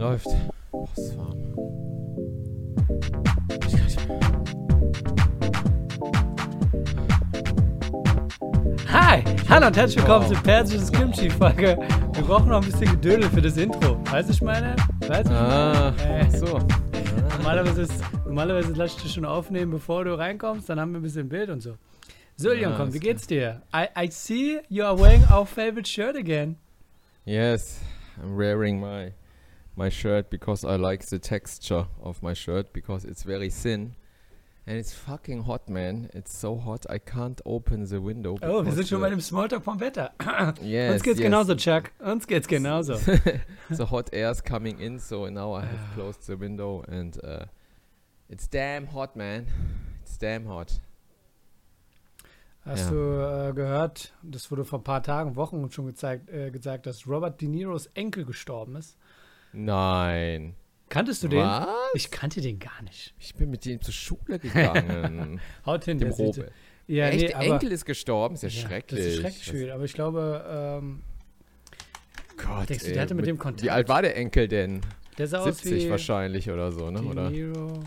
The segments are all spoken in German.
Läuft. Oh, ist warm. Ich kann nicht mehr. Hi! Hallo und herzlich willkommen zur Persisches Kimchi-Folge. Wir brauchen noch ein bisschen Gedödel für das Intro. Weißt du, ich meine? Weißt du, ich Ah, meine? Äh, so. normalerweise, ist, normalerweise lass ich dich schon aufnehmen, bevor du reinkommst. Dann haben wir ein bisschen Bild und so. So, Leon, Ah, komm, wie geht's dir? I, I see you are wearing our favorite shirt again. Yes, I'm wearing my my shirt because I like the texture of my shirt because it's very thin. And it's fucking hot, man. It's so hot. I can't open the window. Oh, wir sind schon bei dem Smalltalk vom Wetter. Yes, Uns geht's yes. genauso, Chuck. Uns geht's genauso. the hot air is coming in, so now I have closed the window and uh, it's damn hot, man. It's damn hot. Hast Ja. du äh, gehört, das wurde vor ein paar Tagen, Wochen schon gezeigt, äh, gezeigt, dass Robert De Niros Enkel gestorben ist? Nein. Kanntest du den? Was? Ich kannte den gar nicht. Ich bin mit dem zur Schule gegangen. Haut hin, dem der Robert. Ja, Echt, nee, der aber, Enkel ist gestorben? Ist ja, ja, schrecklich. Das ist schrecklich schön, aber ich glaube, ähm, Gott, Denkst du, der hatte mit dem Kontakt? Wie alt war der Enkel denn? der sah aus 70 wie wahrscheinlich oder so, ne? De Oder?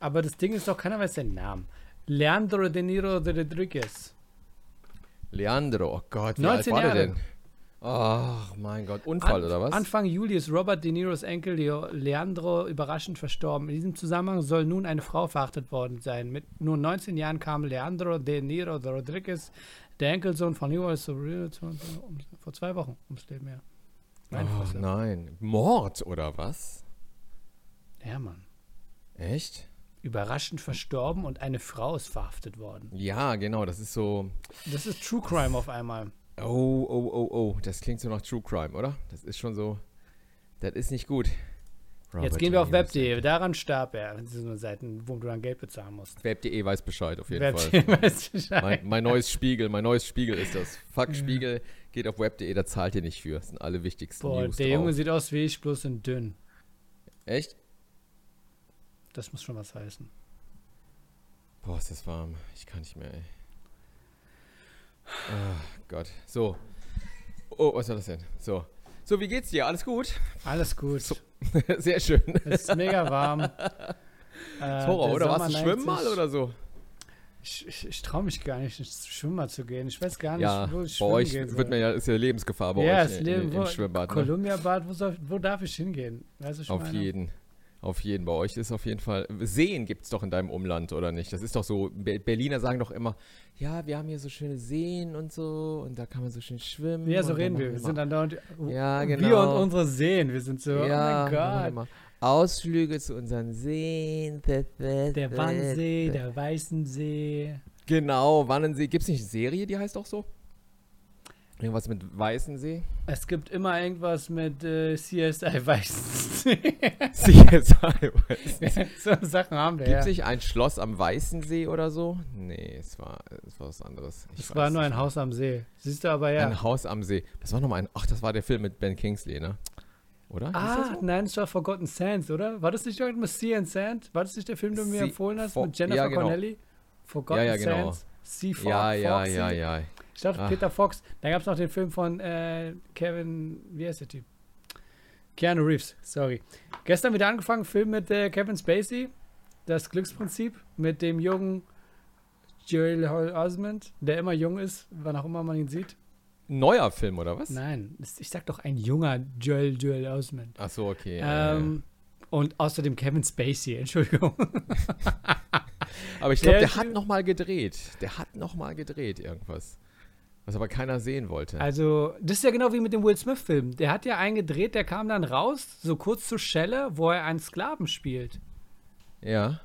Aber das Ding ist doch, keiner weiß seinen Namen. Leandro De Niro de Rodriguez. Leandro, oh Gott, wie 19 alt war der Jahre. denn? Ach, mein Gott, Unfall An- oder was? Anfang Juli ist Robert De Niros Enkel Leo Leandro überraschend verstorben. In diesem Zusammenhang soll nun eine Frau verhaftet worden sein. Mit nur 19 Jahren kam Leandro De Niro de Rodriguez, der Enkelsohn von Niro, Sobrino, vor zwei Wochen ums Leben, oh, Fresse. nein. Mord oder was? Ja, Mann. Echt? Überraschend verstorben und eine Frau ist verhaftet worden. Ja, genau, das ist so. Das ist True Crime auf einmal. Oh, oh, oh, oh. Das klingt so nach True Crime, oder? Das ist schon so. Das ist nicht gut. Jetzt Robert gehen wir auf web.de. Daran starb er. Das sind nur Seiten, wo du dann Geld bezahlen musst. Web.de weiß Bescheid, auf jeden Fall. Web.de weiß Bescheid. Mein, mein neues Spiegel, mein neues Spiegel ist das. Fuck Spiegel, geht auf web.de, da zahlt ihr nicht für. Das sind alle wichtigsten Boah, News der drauf. Junge sieht aus wie ich, bloß in dünn. Echt? Das muss schon was heißen. Boah, ist das warm. Ich kann nicht mehr, ey. Ah, Gott. So. Oh, was war das denn? So. So, wie geht's dir? Alles gut? Alles gut. So, Sehr schön. Es ist mega warm. Äh, Horror, der oder? Sommer Warst du schwimmen mal oder so? Ich, ich, ich traue mich gar nicht, ins Schwimmen mal zu gehen. Ich weiß gar nicht, Ja, wo bei ich schwimmen euch gehen soll. wird man ja, ist ja Lebensgefahr bei ja, euch das Leben, in, wo, im Schwimmbad. Ne? Columbia-Bad, wo, soll- wo darf ich hingehen? Weißt du, Auf meine? jeden. Auf jeden. Bei euch ist auf jeden Fall. Seen gibt es doch in deinem Umland, oder nicht? Das ist doch so. Be Berliner sagen doch immer, ja, wir haben hier so schöne Seen und so und da kann man so schön schwimmen. Ja, so reden wir. Wir sind dann da und Ja, Wir genau. und unsere Seen. Wir sind so, ja, oh mein Gott. Ausflüge zu unseren Seen. Der Wannsee, der Weißensee. Genau, Wannsee. Gibt es nicht eine Serie, die heißt auch so? Irgendwas mit Weißensee? Es gibt immer irgendwas mit äh, CSI Weißensee. CSI Weißensee. so Sachen haben wir, Gibt ja. es nicht ein Schloss am Weißensee oder so? Nee, es war, es war was anderes. Ich Es war nur ein. Haus am See. Siehst du aber ja. Ein Haus am See. Das war nochmal ein. Ach, das war der Film mit Ben Kingsley, ne? Oder? Ah, so? nein, es war Forgotten Sands, oder? War das nicht irgendwas mit Sea and Sand? War das nicht der Film, den du mir empfohlen hast For- mit Jennifer ja, genau. Connelly? Forgotten Ja, ja, genau. Sands. Sea Ja, ja, Foxy? ja, ja. Ich dachte, Ah. Peter Fox. Da gab es noch den Film von äh, Kevin, wie heißt der Typ? Keanu Reeves, sorry. Gestern wieder angefangen, Film mit äh, Kevin Spacey, Das Glücksprinzip, mit dem jungen Joel Osmond, der immer jung ist, wann auch immer man ihn sieht. Neuer Film, oder was? Nein, ich sag doch ein junger Joel Joel Osmond. Ach so, okay. Ähm, und außerdem Kevin Spacey, Entschuldigung. Aber ich glaube, der der hat nochmal gedreht. Der hat nochmal gedreht, irgendwas. Was aber keiner sehen wollte. Also, das ist ja genau wie mit dem Will Smith-Film. Der hat ja einen gedreht, der kam dann raus, so kurz zur Schelle, wo er einen Sklaven spielt. ja.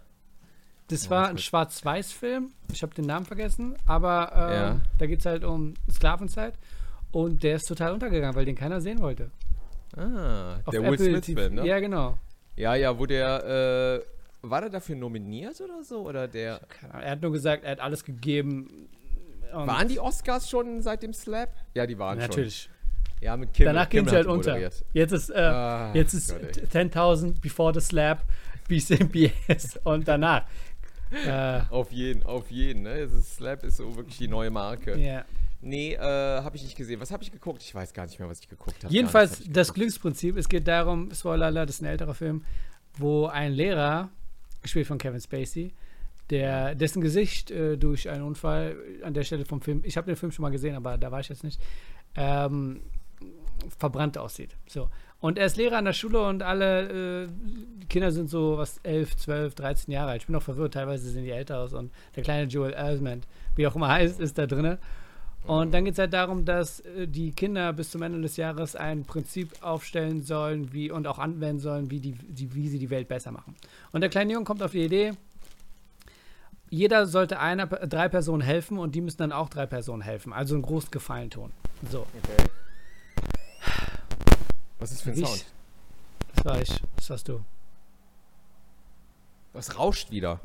Das Ja, war ein Schwarz-Weiß-Film. Ich habe den Namen vergessen, aber ähm, Ja. da geht es halt um Sklavenzeit. Und der ist total untergegangen, weil den keiner sehen wollte. Ah, Auf der Will Apple Smith TV. Film, ne? Ja, genau. Ja, ja, wo der, äh, war der dafür nominiert oder so? Oder der. Er hat nur gesagt, er hat alles gegeben. Und waren die Oscars schon seit dem Slap? Ja, die waren Natürlich. schon. Ja, mit Kimmel. Danach ging es halt unter. moderiert. Jetzt ist, äh, Ah, jetzt ist Gott, ey. 10.000 before the slap, BCBS und danach. äh, Auf jeden, auf jeden, ne? Das Slap ist so wirklich die neue Marke. ja. Nee, äh, habe ich nicht gesehen. Was habe ich geguckt? Ich weiß gar nicht mehr, was ich geguckt habe. Jedenfalls das Glücksprinzip. Es geht darum, Spoiler alert, das ist ein älterer Film, wo ein Lehrer, gespielt von Kevin Spacey, der, dessen Gesicht äh, durch einen Unfall an der Stelle vom Film, ich habe den Film schon mal gesehen, aber da war ich jetzt nicht, ähm, verbrannt aussieht. So. Und er ist Lehrer an der Schule und alle äh, Kinder sind so was 11, 12, 13 Jahre alt. Ich bin noch verwirrt, teilweise sehen die älter aus und der kleine Joel Osment, wie auch immer heißt, ist da drin. Und dann geht es halt darum, dass äh, die Kinder bis zum Ende des Jahres ein Prinzip aufstellen sollen wie, und auch anwenden sollen, wie, die, die, wie sie die Welt besser machen. Und der kleine Junge kommt auf die Idee, jeder sollte einer, drei Personen helfen und die müssen dann auch drei Personen helfen. Also einen großen Gefallen tun. So. Okay. Was ist für ein ich- Sound? Das war ich. Das warst du. Was rauscht wieder?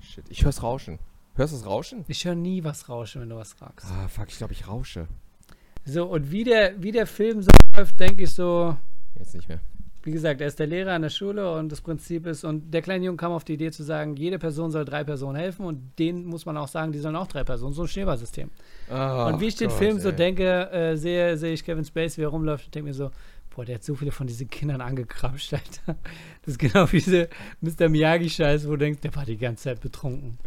Shit, ich hör's rauschen. Hörst du das Rauschen? Ich höre nie was rauschen, wenn du was fragst. Ah, fuck, ich glaube, ich rausche. So, und wie der, wie der Film so läuft, denke ich so, Jetzt nicht mehr. Wie gesagt, er ist der Lehrer an der Schule und das Prinzip ist, und der kleine Junge kam auf die Idee zu sagen, jede Person soll drei Personen helfen und denen muss man auch sagen, die sollen auch drei Personen, so ein Schneeballsystem. und wie ich den Film so denke, äh, sehe, sehe ich Kevin Spacey, wie er rumläuft und denke mir so, boah, der hat so viele von diesen Kindern angekrapscht, Alter. Das ist genau wie diese Mr. Miyagi-Scheiß, wo du denkst, der war die ganze Zeit betrunken.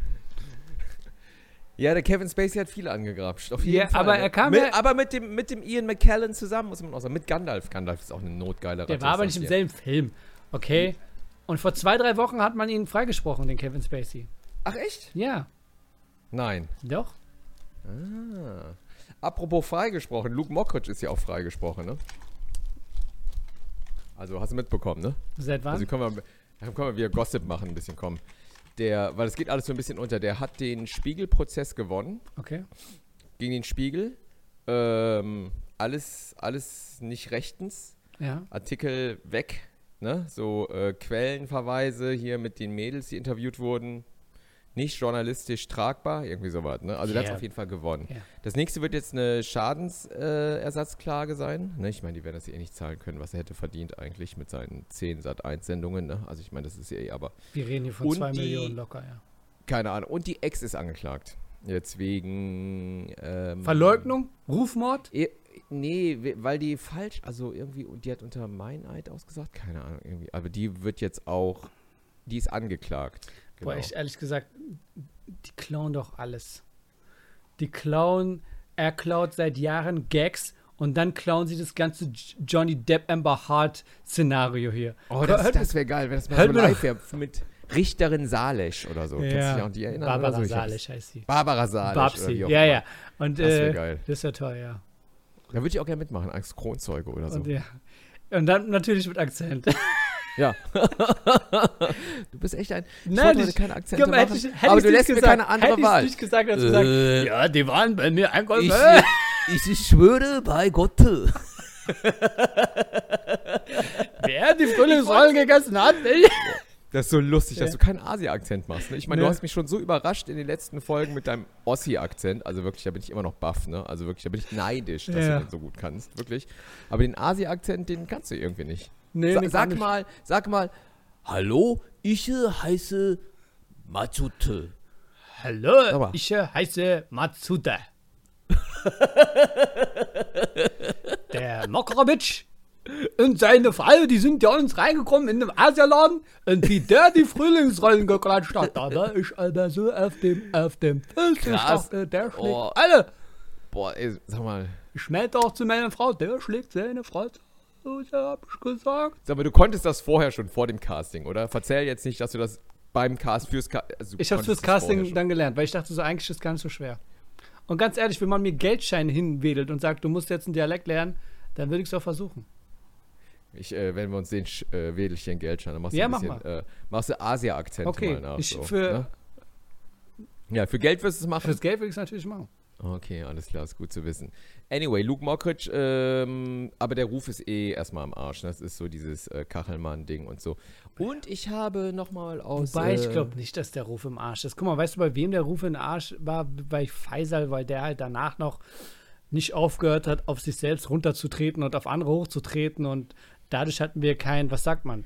Ja, der Kevin Spacey hat viele angegrapscht. Auf jeden Ja, Fall. aber ne? er kam mit, ja- Aber mit dem, mit dem Ian McKellen zusammen, muss man auch sagen. Mit Gandalf. Gandalf ist auch eine notgeile Der Ratte, war aber nicht ich im selben Film, okay? Und vor zwei, drei Wochen hat man ihn freigesprochen, den Kevin Spacey. Ach, echt? Ja, Nein. doch. Ah. Apropos freigesprochen, Luke Mockridge ist ja auch freigesprochen, ne? Also hast du mitbekommen, ne? Seit wann? Also können wir, können wir wieder Gossip machen, ein bisschen kommen. Der, weil es geht alles so ein bisschen unter. Der hat den Spiegelprozess gewonnen okay. gegen den Spiegel. Ähm, alles, alles nicht rechtens. Ja. Artikel weg, ne? So äh, Quellenverweise hier mit den Mädels, die interviewt wurden. Nicht journalistisch tragbar, irgendwie sowas, ne? Also der Ja. hat auf jeden Fall gewonnen. Ja. Das nächste wird jetzt eine Schadensersatzklage sein. Ne? Ich meine, die werden das eh nicht zahlen können, was er hätte verdient eigentlich mit seinen 10 Sat 1 Sendungen, ne? Also ich meine, das ist ja eh, aber Wir reden hier von Und zwei die- Millionen locker, ja. keine Ahnung. Und die Ex ist angeklagt. Jetzt wegen ähm, Verleugnung? Rufmord? Eh, Nee, we- weil die falsch, also irgendwie, die hat unter Meineid ausgesagt, keine Ahnung, irgendwie. Aber die wird jetzt auch, die ist angeklagt. Genau. Boah, ich ehrlich gesagt, die klauen doch alles. Die klauen, er klaut seit Jahren Gags und dann klauen sie das ganze Johnny Depp Amber Hart Szenario hier. oh, das, Hört- das wäre geil, wenn das mal so live wäre mit Richterin Salesch oder so. Kennst du dich Ja. an die erinnern? Barbara so? Salisch heißt sie. Barbara Salesch. oder Babsi, ja, ja. Und Das wär äh, geil. das wäre toll, ja. Da würde ich auch gerne mitmachen, als Kronzeuge oder so. Und, ja. und dann natürlich mit Akzent. Ja. du bist echt ein. Ich Nein, wollte ich- keine Akzente Komm, hätte machen, ich, hätte aber du nicht lässt mir gesagt, keine andere hätte Wahl. nicht gesagt, als gesagt, Äh. ja, die waren bei mir einkaufen. Ich, Äh. ich schwöre bei Gott. Wer die Frühlingsrollen gegessen hat, ich. Das ist so lustig, dass Ja. du keinen Asi-Akzent machst. Ne? Ich meine, Ne. du hast mich schon so überrascht in den letzten Folgen mit deinem Ossi-Akzent. Also wirklich, da bin ich immer noch baff, ne? Also wirklich, da bin ich neidisch, dass Ja. du den so gut kannst. Wirklich. Aber den Asi-Akzent, den kannst du irgendwie nicht. Nee, Sa nee, sag mal, sag mal, hallo, ich heiße Matsute. Hallo, ich heiße Matsuda. Der Mokrovic und seine Frau, die sind ja uns reingekommen in den Asialaden und wie der die Frühlingsrollen geklatscht hat, da war ich aber so auf dem, auf dem. Ich Krass. dachte, der schlägt Oh. alle. Boah, ey, sag mal. Ich meinte auch zu meiner Frau, der schlägt seine Frau. So hab ich gesagt. Sag mal, du konntest das vorher schon, vor dem Casting, oder? Verzähl jetzt nicht, dass du das beim Cast, fürs Casting. Also Ich habe konntest fürs Casting dann gelernt, weil ich dachte so, eigentlich ist es gar nicht so schwer. Und ganz ehrlich, wenn man mir Geldscheine hinwedelt und sagt, du musst jetzt einen Dialekt lernen, dann würde ich es auch versuchen. Ich, äh, wenn wir uns sehen, sch- äh, wedel ich dir einen Geldschein. Dann machst du Ja, ein mach bisschen, äh, machst du Asia-Akzente Okay, mal nach. ich so, für- ne? Ja, für Geld wirst du es machen. Fürs Geld würde ich es natürlich machen. Okay, alles klar, ist gut zu wissen. Anyway, Luke Mockridge, ähm, aber der Ruf ist eh erstmal am Arsch. ne? Das ist so dieses äh, Kachelmann-Ding und so. Und ich habe nochmal aus. Wobei ich äh, glaube nicht, dass der Ruf im Arsch ist. Guck mal, weißt du, bei wem der Ruf im Arsch war? Bei Faisal, weil der halt danach noch nicht aufgehört hat, auf sich selbst runterzutreten und auf andere hochzutreten und dadurch hatten wir kein, was sagt man,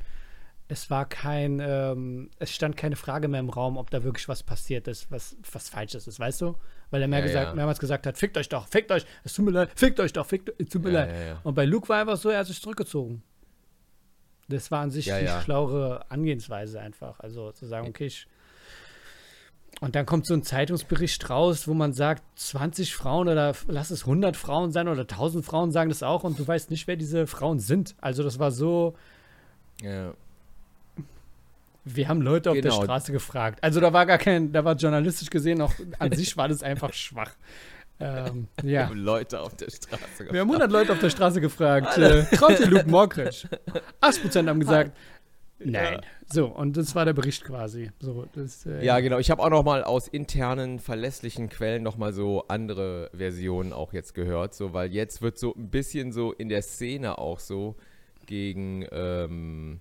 es war kein, ähm, es stand keine Frage mehr im Raum, ob da wirklich was passiert ist, was, was Falsches ist, weißt du? Weil er mehr Ja, gesagt, ja. mehrmals gesagt hat, fickt euch doch, fickt euch, es tut mir leid, fickt euch doch, fickt, es tut mir leid. Und bei Luke war einfach so, er hat sich zurückgezogen. Das war an sich die schlauere Angehensweise einfach. Also zu sagen, okay, ich. Und dann kommt so ein Zeitungsbericht raus, wo man sagt, 20 Frauen oder lass es 100 Frauen sein oder 1000 Frauen sagen das auch und du weißt nicht, wer diese Frauen sind. Also das war so, Ja. Wir haben Leute auf der Genau. Straße gefragt. Also da war gar kein, da war journalistisch gesehen auch, an sich war das einfach schwach. Ähm, ja. Leute auf der Straße. Wir haben 100 Leute auf der Straße gefragt, äh, traut ihr Luke Mockridge? 80% haben gesagt, nein. So, und das war der Bericht quasi. So, das, äh, Ja, genau. Ich habe auch noch mal aus internen, verlässlichen Quellen noch mal so andere Versionen auch jetzt gehört, so, weil jetzt wird so ein bisschen so in der Szene auch so gegen ähm,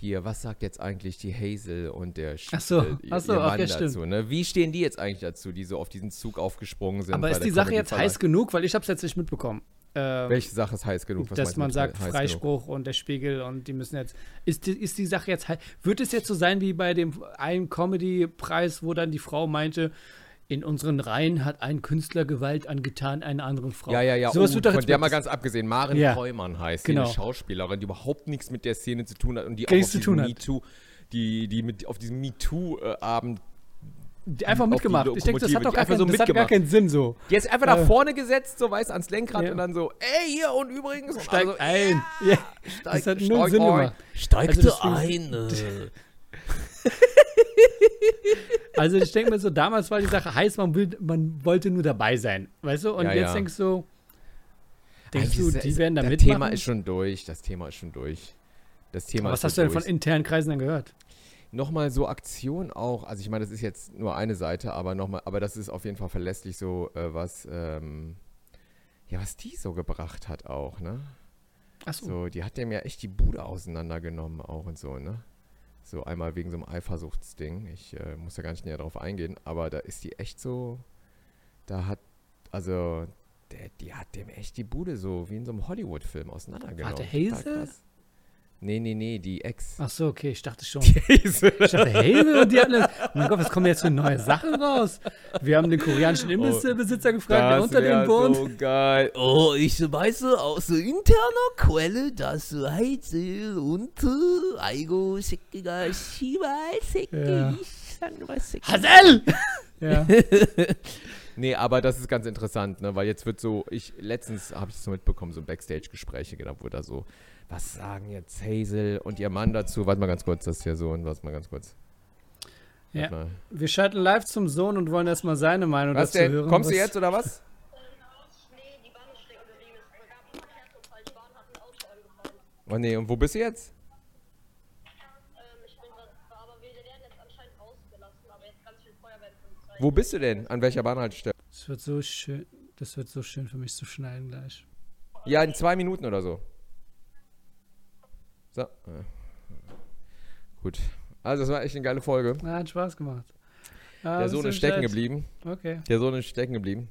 hier, was sagt jetzt eigentlich die Hazel und der Sch- Ach so, äh, ihr- ach so, ihr stimmt. dazu, ne? Wie stehen die jetzt eigentlich dazu, die so auf diesen Zug aufgesprungen sind? Aber ist die Sache jetzt heiß genug? Weil ich habe es jetzt nicht mitbekommen. Ähm, Welche Sache ist heiß genug? Was dass man sagt, heiß genug? Freispruch und der Spiegel und die müssen jetzt. Ist die, ist die Sache jetzt halt. Wird es jetzt so sein wie bei dem einen Comedy-Preis, wo dann die Frau meinte, in unseren Reihen hat ein Künstler Gewalt angetan einer anderen Frau. Ja, ja, ja. Sowas oh, von der mal ganz abgesehen. Maren Ja. Treumann heißt Genau. die, eine Schauspielerin, die überhaupt nichts mit der Szene zu tun hat und die Gar auch auf zu diesem tun hat. MeToo, die, die mit auf diesem MeToo-Abend Die einfach auf die mitgemacht. Ich denke, das hat doch einfach kein, so das hat gar mitgemacht. keinen Sinn so. Die ist einfach nach Äh. vorne gesetzt, so weißt ans Lenkrad Ja. und dann so, ey, hier und übrigens. Und Steigt alle so, ein. Ja. steigt, Das hat steigt Sinn ein. gemacht. Steigte Also ein. Also ich denke mir so, damals war die Sache heiß, man, will, man wollte nur dabei sein, weißt du? Und Ja, jetzt ja. denkst du, denkst Eigentlich du, die ist- werden da Das mitmachen? Thema ist schon durch. Das Thema ist schon durch. Das Thema Aber ist was hast so du denn von durch. internen Kreisen dann gehört? Nochmal so Aktion auch, also ich meine, das ist jetzt nur eine Seite, aber nochmal, aber das ist auf jeden Fall verlässlich so, äh, was, ähm, ja, was die so gebracht hat auch, ne? Achso. So, die hat dem ja echt die Bude auseinandergenommen auch und so, ne? So einmal wegen so einem Eifersuchtsding. Ich äh, muss da gar nicht näher drauf eingehen, aber da ist die echt so, da hat, also, der, die hat dem echt die Bude so wie in so einem Hollywood-Film auseinandergenommen. Warte, Hazel? Nee, nee, nee, die Ex. Ach so, okay, ich dachte schon. ich dachte, Hazel und die hatten das. Mein Gott, was kommen jetzt für neue Sachen raus? Wir haben den koreanischen Imbissbesitzer oh, gefragt, der unter dem wohnt. So geil. Oh, ich weiß aus interner Quelle, dass Hazel und äh, Aigo Sekiga Shiba Seki Hazel! Ja. Nee, aber das ist ganz interessant, ne? Weil jetzt wird so, ich letztens habe ich es so mitbekommen, so Backstage-Gespräche, genau, wo da so, was sagen jetzt Hazel und ihr Mann dazu? Warte mal ganz kurz, das hier so und warte mal ganz kurz. Ja. Mal. Wir schalten live zum Sohn und wollen erstmal seine Meinung Was dazu denn? hören. Kommst du jetzt oder was? Nee, die Bahn ist stecken geblieben. Es gab einen Verkehrsunfall. Die Bahn hat ein Auto angefahren. Oh nee, und wo bist du jetzt? Wo bist du denn? An welcher Bahnhaltestelle? Das wird so schön. Das wird so schön für mich zu schneiden gleich. Ja, in zwei Minuten oder so. So. Gut. Also, das war echt eine geile Folge. Ah, hat Spaß gemacht. Ah, Der Sohn ist stecken geblieben. Okay. Der Sohn ist stecken geblieben.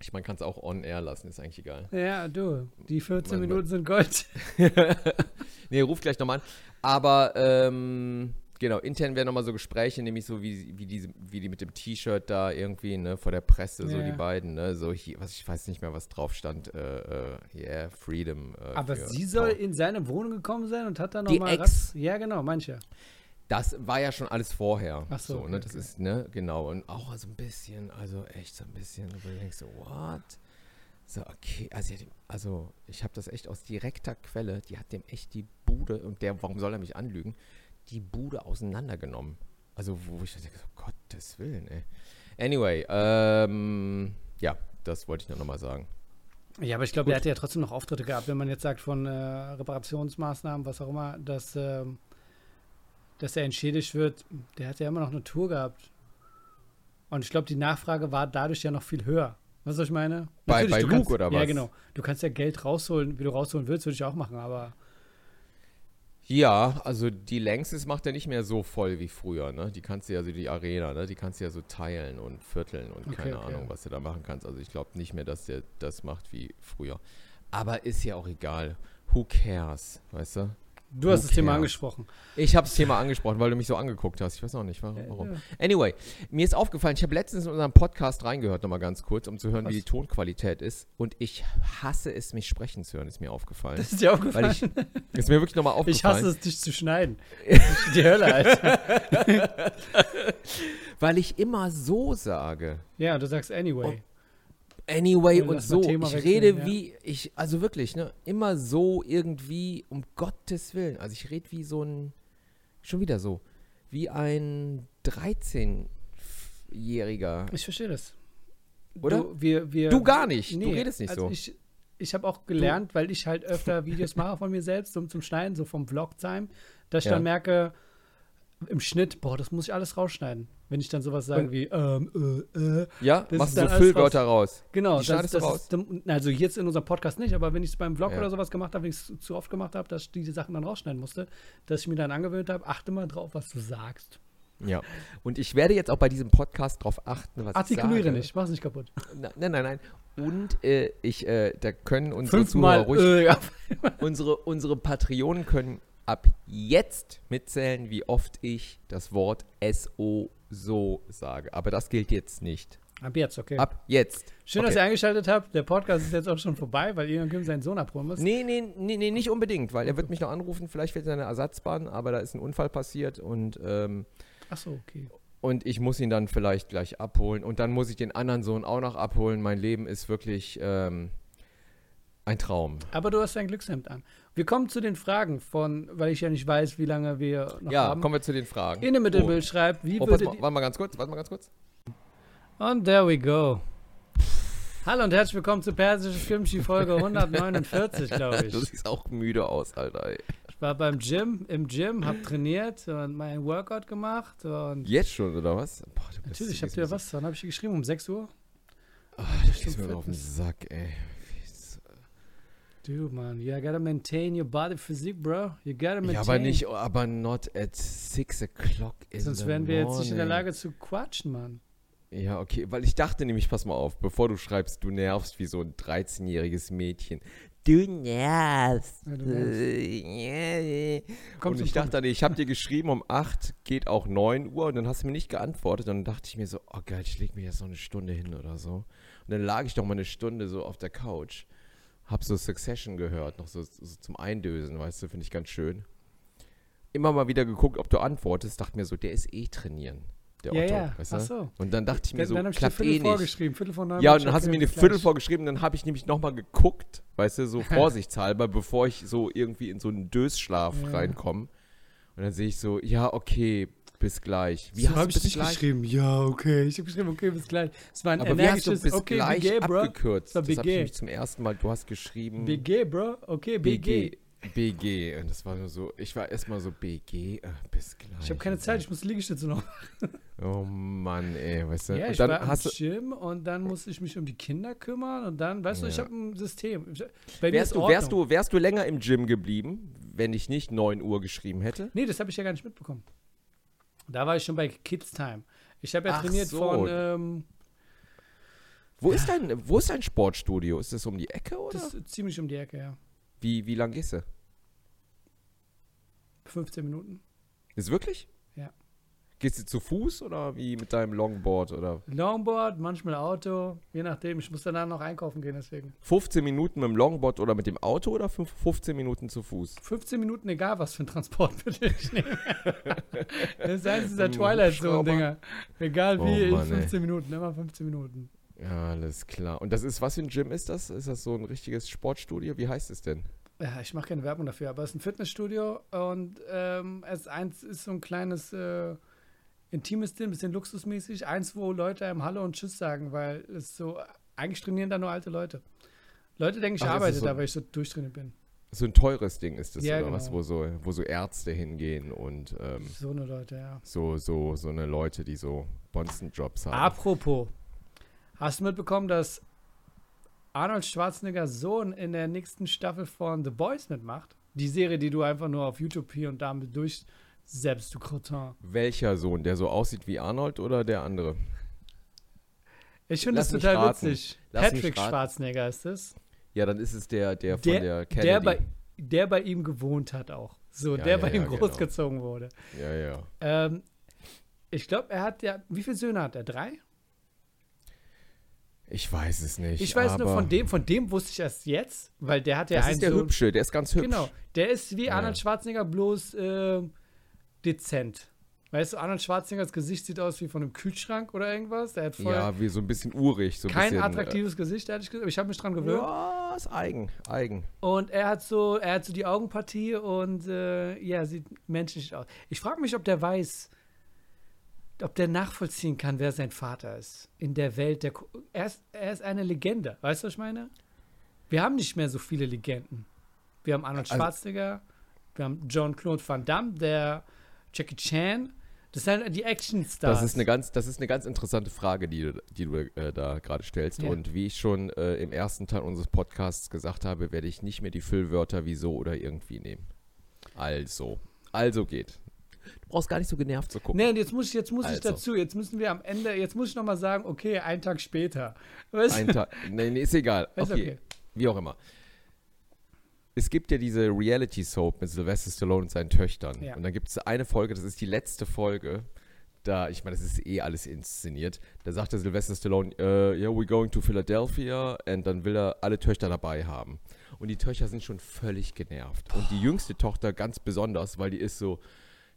Ich meine, kann es auch on air lassen, ist eigentlich egal. Ja, du. Die 14 Mann, Minuten sind Gold. nee, ruf gleich nochmal an. Aber, ähm, genau, intern werden nochmal so Gespräche, nämlich so wie, wie, diese, wie die mit dem T-Shirt da irgendwie, ne, vor der Presse, so Ja. die beiden, ne, so hier, was, ich weiß nicht mehr, was drauf stand, äh, äh, yeah, Freedom. Äh, Aber sie soll Frauen. in seine Wohnung gekommen sein und hat dann Die nochmal. Ex? Ja, genau, manche. Das war ja schon alles vorher. Ach so, okay, ne, das okay. ist, ne, genau. Und auch so ein bisschen, also echt so ein bisschen, wo du denkst, so, what? So, okay, also, die- also ich habe das echt aus direkter Quelle, die hat dem echt die Bude, und der, warum soll er mich anlügen, die Bude auseinandergenommen. Also, wo ich denke, so, Gottes Willen, ey. Anyway, ähm, ja, das wollte ich nur nochmal sagen. Ja, aber ich glaube, der hatte ja trotzdem noch Auftritte gehabt, wenn man jetzt sagt von äh, Reparationsmaßnahmen, was auch immer, dass, ähm, dass er entschädigt wird. Der hat ja immer noch eine Tour gehabt. Und ich glaube, die Nachfrage war dadurch ja noch viel höher. Weißt du, was ich meine? Bei- Natürlich, bei Luke kannst, oder Ja, was? genau. Du kannst ja Geld rausholen, wie du rausholen willst, würde ich auch machen, aber Ja, also die Längstes macht er nicht mehr so voll wie früher, ne? Die kannst du ja, also die Arena, ne? Die kannst du ja so teilen und vierteln und Okay, keine okay. Ahnung, was du da machen kannst. Also ich glaube nicht mehr, dass der das macht wie früher. Aber ist ja auch egal. Who cares, weißt du? Du hast Who das Thema angesprochen. Ich habe das Thema angesprochen, weil du mich so angeguckt hast. Ich weiß auch nicht warum. Anyway, mir ist aufgefallen, ich habe letztens in unserem Podcast reingehört, nochmal ganz kurz, um zu hören, Was? wie die Tonqualität ist. Und ich hasse es, mich sprechen zu hören, ist mir aufgefallen. Das ist dir aufgefallen? Weil ich, ist mir wirklich nochmal aufgefallen. Ich hasse es, dich zu schneiden. Die Hölle, Alter. Weil ich immer so sage. Ja, du sagst anyway. Anyway und so. Ich wechseln, rede ja. wie, ich, also wirklich, ne, immer so irgendwie, um Gottes Willen. Also ich rede wie so ein, schon wieder so, wie ein 13-Jähriger. Ich verstehe das. Oder? Du, wir, wir, Du gar nicht. Du Nee, redest nicht also so. Ich, ich habe auch gelernt, weil ich halt öfter Videos mache von mir selbst, um zum Schneiden, so vom Vlog-Time, dass ich Ja. dann merke, im Schnitt, boah, das muss ich alles rausschneiden. Wenn ich dann sowas sage wie, ähm, äh, äh. Ja, Das machst du so Füllwörter raus. Genau, Die schneidest du raus? ist, also jetzt in unserem Podcast nicht, aber wenn ich es beim Vlog Ja. oder sowas gemacht habe, wenn ich es zu oft gemacht habe, dass ich diese Sachen dann rausschneiden musste, dass ich mir dann angewöhnt habe, achte mal drauf, was du sagst. Ja. Und ich werde jetzt auch bei diesem Podcast drauf achten, was ich Artikuliere sage. nicht, mach's nicht kaputt. Na- Nein, nein, nein. Und äh, ich, äh, da können unsere Fünfmal, Zuhörer ruhig, äh, ja. unsere, unsere Patreonen können ab jetzt mitzählen, wie oft ich das Wort SO so sage. Aber das gilt jetzt nicht. Ab jetzt, okay. Ab jetzt. Schön, okay. dass ihr eingeschaltet habt. Der Podcast ist jetzt auch schon vorbei, weil Ian Kim seinen Sohn abholen muss. Nee, nee, nee, nee, nicht unbedingt, weil er wird mich noch anrufen, vielleicht fehlt seine Ersatzbahn, aber da ist ein Unfall passiert und, ähm, Ach so, okay. und ich muss ihn dann vielleicht gleich abholen und dann muss ich den anderen Sohn auch noch abholen. Mein Leben ist wirklich ähm, ein Traum. Aber du hast dein Glückshemd an. Wir kommen zu den Fragen von, weil ich ja nicht weiß, wie lange wir noch Ja, haben. kommen wir zu den Fragen. In dem Mittelbild schreibt, wie Oh, pass würdet mal, warte mal ganz kurz, warte mal ganz kurz. Und there we go. Hallo und herzlich willkommen zu Persische Filmschi Folge 149, glaube ich. Du siehst auch müde aus, Alter. Ey. Ich war beim Gym, im Gym, hab trainiert und mein Workout gemacht und Jetzt schon, oder was? Boah, natürlich, ich hab dir was, wann habe ich dir geschrieben? Um 6 Uhr? so- Du gehst mir auf den Sack, ey. Dude, man, you gotta maintain your body physique, bro. You gotta maintain. Ja, aber nicht, aber not at six o'clock in Sonst the wären wir jetzt nicht in der morning. Lage zu quatschen, Mann. Ja, okay, weil ich dachte nämlich, pass mal auf, bevor du schreibst, du nervst wie so ein 13-jähriges Mädchen. Du nervst. Ja, du nervst. Und ich dachte, ich habe dir geschrieben, um 8 geht auch 9 Uhr und dann hast du mir nicht geantwortet. Und dann dachte ich mir so, oh geil, ich leg mir jetzt noch eine Stunde hin oder so. Und dann lag ich doch mal eine Stunde so auf der Couch. Hab so Succession gehört, noch so, so zum Eindösen, weißt du, finde ich ganz schön. Immer mal wieder geguckt, ob du antwortest, dachte mir so, der ist eh trainieren, der Ja, Otto, ja, weißt du? ach so. Und dann dachte ich mir Dann, so, dann hab ich dir klappt Viertel eh nicht. vorgeschrieben, Viertel vor neun. Ja, und dann hast du mir eine Viertel gleich. vorgeschrieben, dann habe ich nämlich nochmal geguckt, weißt du, so vorsichtshalber, bevor ich so irgendwie in so einen Dösschlaf Ja. reinkomme. Und dann sehe ich so, ja, okay, bis gleich. Wie so hast habe du ich nicht gleich? geschrieben. Ja, okay. Ich habe geschrieben, okay, bis gleich. Es war ein Aber wie hast du energisches, bis okay, gleich BG, bro. abgekürzt? war Das habe ich nämlich zum ersten Mal, du hast geschrieben BG, bro. Okay, BG. BG. BG. Und das war nur so, ich war erstmal so BG, äh, bis gleich. Ich habe keine Zeit, ich muss Liegestütze noch. dann- Oh Mann, ey, weißt du. Ja, und ich dann war hast im Gym und dann musste ich mich um die Kinder kümmern und dann, weißt du, ich Ja. habe ein System. Bei wärst du, wärst du, wärst du länger im Gym geblieben, wenn ich nicht 9 Uhr geschrieben hätte? Nee, das habe ich ja gar nicht mitbekommen. Da war ich schon bei Kids Time. Ich habe ja Ach trainiert so. von, ähm, Wo ist dein, wo ist dein Sportstudio? Ist das um die Ecke oder? das ist ziemlich um die Ecke, ja. Wie, wie lang gehst du? 15 Minuten. Ist wirklich? Gehst du zu Fuß oder wie mit deinem Longboard oder? Longboard, manchmal Auto, je nachdem. Ich muss danach noch einkaufen gehen, deswegen. 15 Minuten mit dem Longboard oder mit dem Auto oder fünf- 15 Minuten zu Fuß? 15 Minuten, egal was für ein Transport würde ich nehmen. das ist eins dieser Twilight Hubschrauber. Zone-Dinger. Egal Oh wie, Mann, ich ey. 15 Minuten, immer 15 Minuten. Ja, alles klar. Und das ist, was für ein Gym ist das? Ist das so ein richtiges Sportstudio? Wie heißt es denn? Ja, ich mache keine Werbung dafür, aber es ist ein Fitnessstudio und ähm, es eins ist so ein kleines äh, intimes Ding, ein bisschen luxusmäßig. Eins, wo Leute einem Hallo und Tschüss sagen, weil es so, eigentlich trainieren da nur alte Leute. Leute denken, ich Ach, arbeite so- da, weil ich so durchtrainiert bin. So ein teures Ding ist das, Ja, oder genau. was, wo so, wo so Ärzte hingehen und ähm, So eine Leute, ja. so, so, so eine Leute, die so Bonzenjobs haben. Apropos, hast du mitbekommen, dass Arnold Schwarzeneggers Sohn in der nächsten Staffel von The Boys mitmacht? Die Serie, die du einfach nur auf YouTube hier und da mit durch selbst, du Crotin. Welcher Sohn? Der so aussieht wie Arnold oder der andere? Ich finde das total raten. witzig. Lass Patrick. Schwarzenegger ist es. Ja, dann ist es der, der von der, Der, Kennedy. der, bei, der bei ihm gewohnt hat auch. So, Ja, der ja, bei ihm ja, genau. großgezogen wurde. Ja, ja. Ähm, ich glaube, er hat ja, wie viele Söhne hat er? Drei? Ich weiß es nicht. Ich weiß nur von dem, von dem wusste ich erst jetzt, weil der hat ja Das einen ist der Sohn. Hübsche, der ist ganz hübsch. Genau, der ist wie Arnold. Schwarzenegger, bloß ähm, dezent. Weißt du, Arnold Schwarzeneggers Gesicht sieht aus wie von einem Kühlschrank oder irgendwas. Der hat voll Ja, wie so ein bisschen urig. So ein kein bisschen, attraktives Gesicht, ehrlich gesagt. Aber ich habe mich dran Äh, gewöhnt. ja, ist eigen, eigen. Und er hat so, er hat so die Augenpartie und äh, ja, sieht menschlich aus. Ich frage mich, ob der weiß, ob der nachvollziehen kann, wer sein Vater ist. In der Welt der. Ko- Er ist, er ist eine Legende. Weißt du, was ich meine? Wir haben nicht mehr so viele Legenden. Wir haben Arnold Also- Schwarzenegger, wir haben John-Claude Van Damme, der Jackie Chan. Das sind die Actionstars. Das ist eine ganz, das ist eine ganz interessante Frage, die du, die du äh, da gerade stellst. Ja. Und wie ich schon äh, im ersten Teil unseres Podcasts gesagt habe, werde ich nicht mehr die Füllwörter wieso oder irgendwie nehmen. Also, also geht. Du brauchst gar nicht so genervt zu gucken. Nee, jetzt muss ich, jetzt muss ich Also. dazu, jetzt müssen wir am Ende, jetzt muss ich nochmal sagen, okay, einen Tag später. Weißt? Ein Tag. Nee, nee, ist egal. Ist Okay. okay. Wie auch immer. Es gibt ja diese Reality-Soap mit Sylvester Stallone und seinen Töchtern. Ja. Und dann gibt es eine Folge, das ist die letzte Folge. Da, ich meine, das ist eh alles inszeniert. Da sagt der Sylvester Stallone, äh, yeah, we're going to Philadelphia. Und dann will er alle Töchter dabei haben. Und die Töchter sind schon völlig genervt. Und die jüngste Tochter ganz besonders, weil die ist so,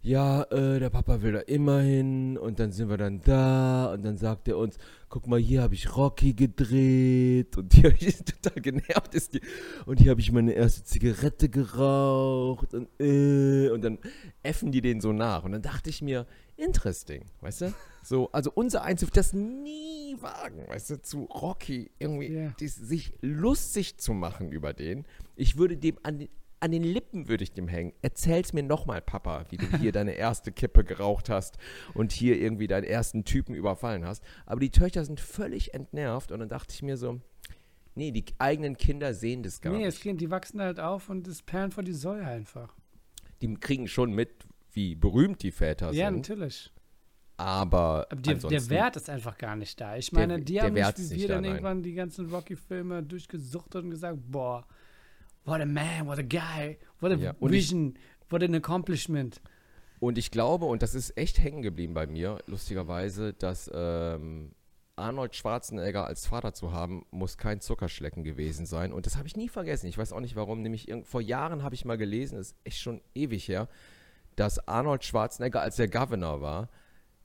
ja, äh, der Papa will da immer hin und dann sind wir dann da und dann sagt er uns, guck mal, hier habe ich Rocky gedreht und die ist total genervt ist die und hier habe ich meine erste Zigarette geraucht und äh, und dann effen die den so nach und dann dachte ich mir, interesting, weißt du? So, also unser Eins wird das nie wagen, weißt du, zu Rocky irgendwie Ja. dies, sich lustig zu machen über den. Ich würde dem an den an den Lippen würde ich dem hängen. Erzähl's mir nochmal, Papa, wie du hier deine erste Kippe geraucht hast und hier irgendwie deinen ersten Typen überfallen hast. Aber die Töchter sind völlig entnervt und dann dachte ich mir so, nee, die eigenen Kinder sehen das gar Nee, es nicht. geht, die wachsen halt auf und das perlen vor die Säue einfach. Die kriegen schon mit, wie berühmt die Väter Ja, sind. natürlich. Aber, Aber die, der ansonsten, Wert ist einfach gar nicht da. Ich meine, die der haben Wert nicht wie wir da, dann nein. irgendwann die ganzen Rocky-Filme durchgesuchtet und gesagt, boah, what a man, what a guy, what a Ja, und ich- vision, what an accomplishment. Und ich glaube, und das ist echt hängen geblieben bei mir, lustigerweise, dass ähm, Arnold Schwarzenegger als Vater zu haben, muss kein Zuckerschlecken gewesen sein. Und das habe ich nie vergessen. Ich weiß auch nicht warum. Nämlich vor Jahren habe ich mal gelesen, das ist echt schon ewig her, dass Arnold Schwarzenegger, als er Governor war,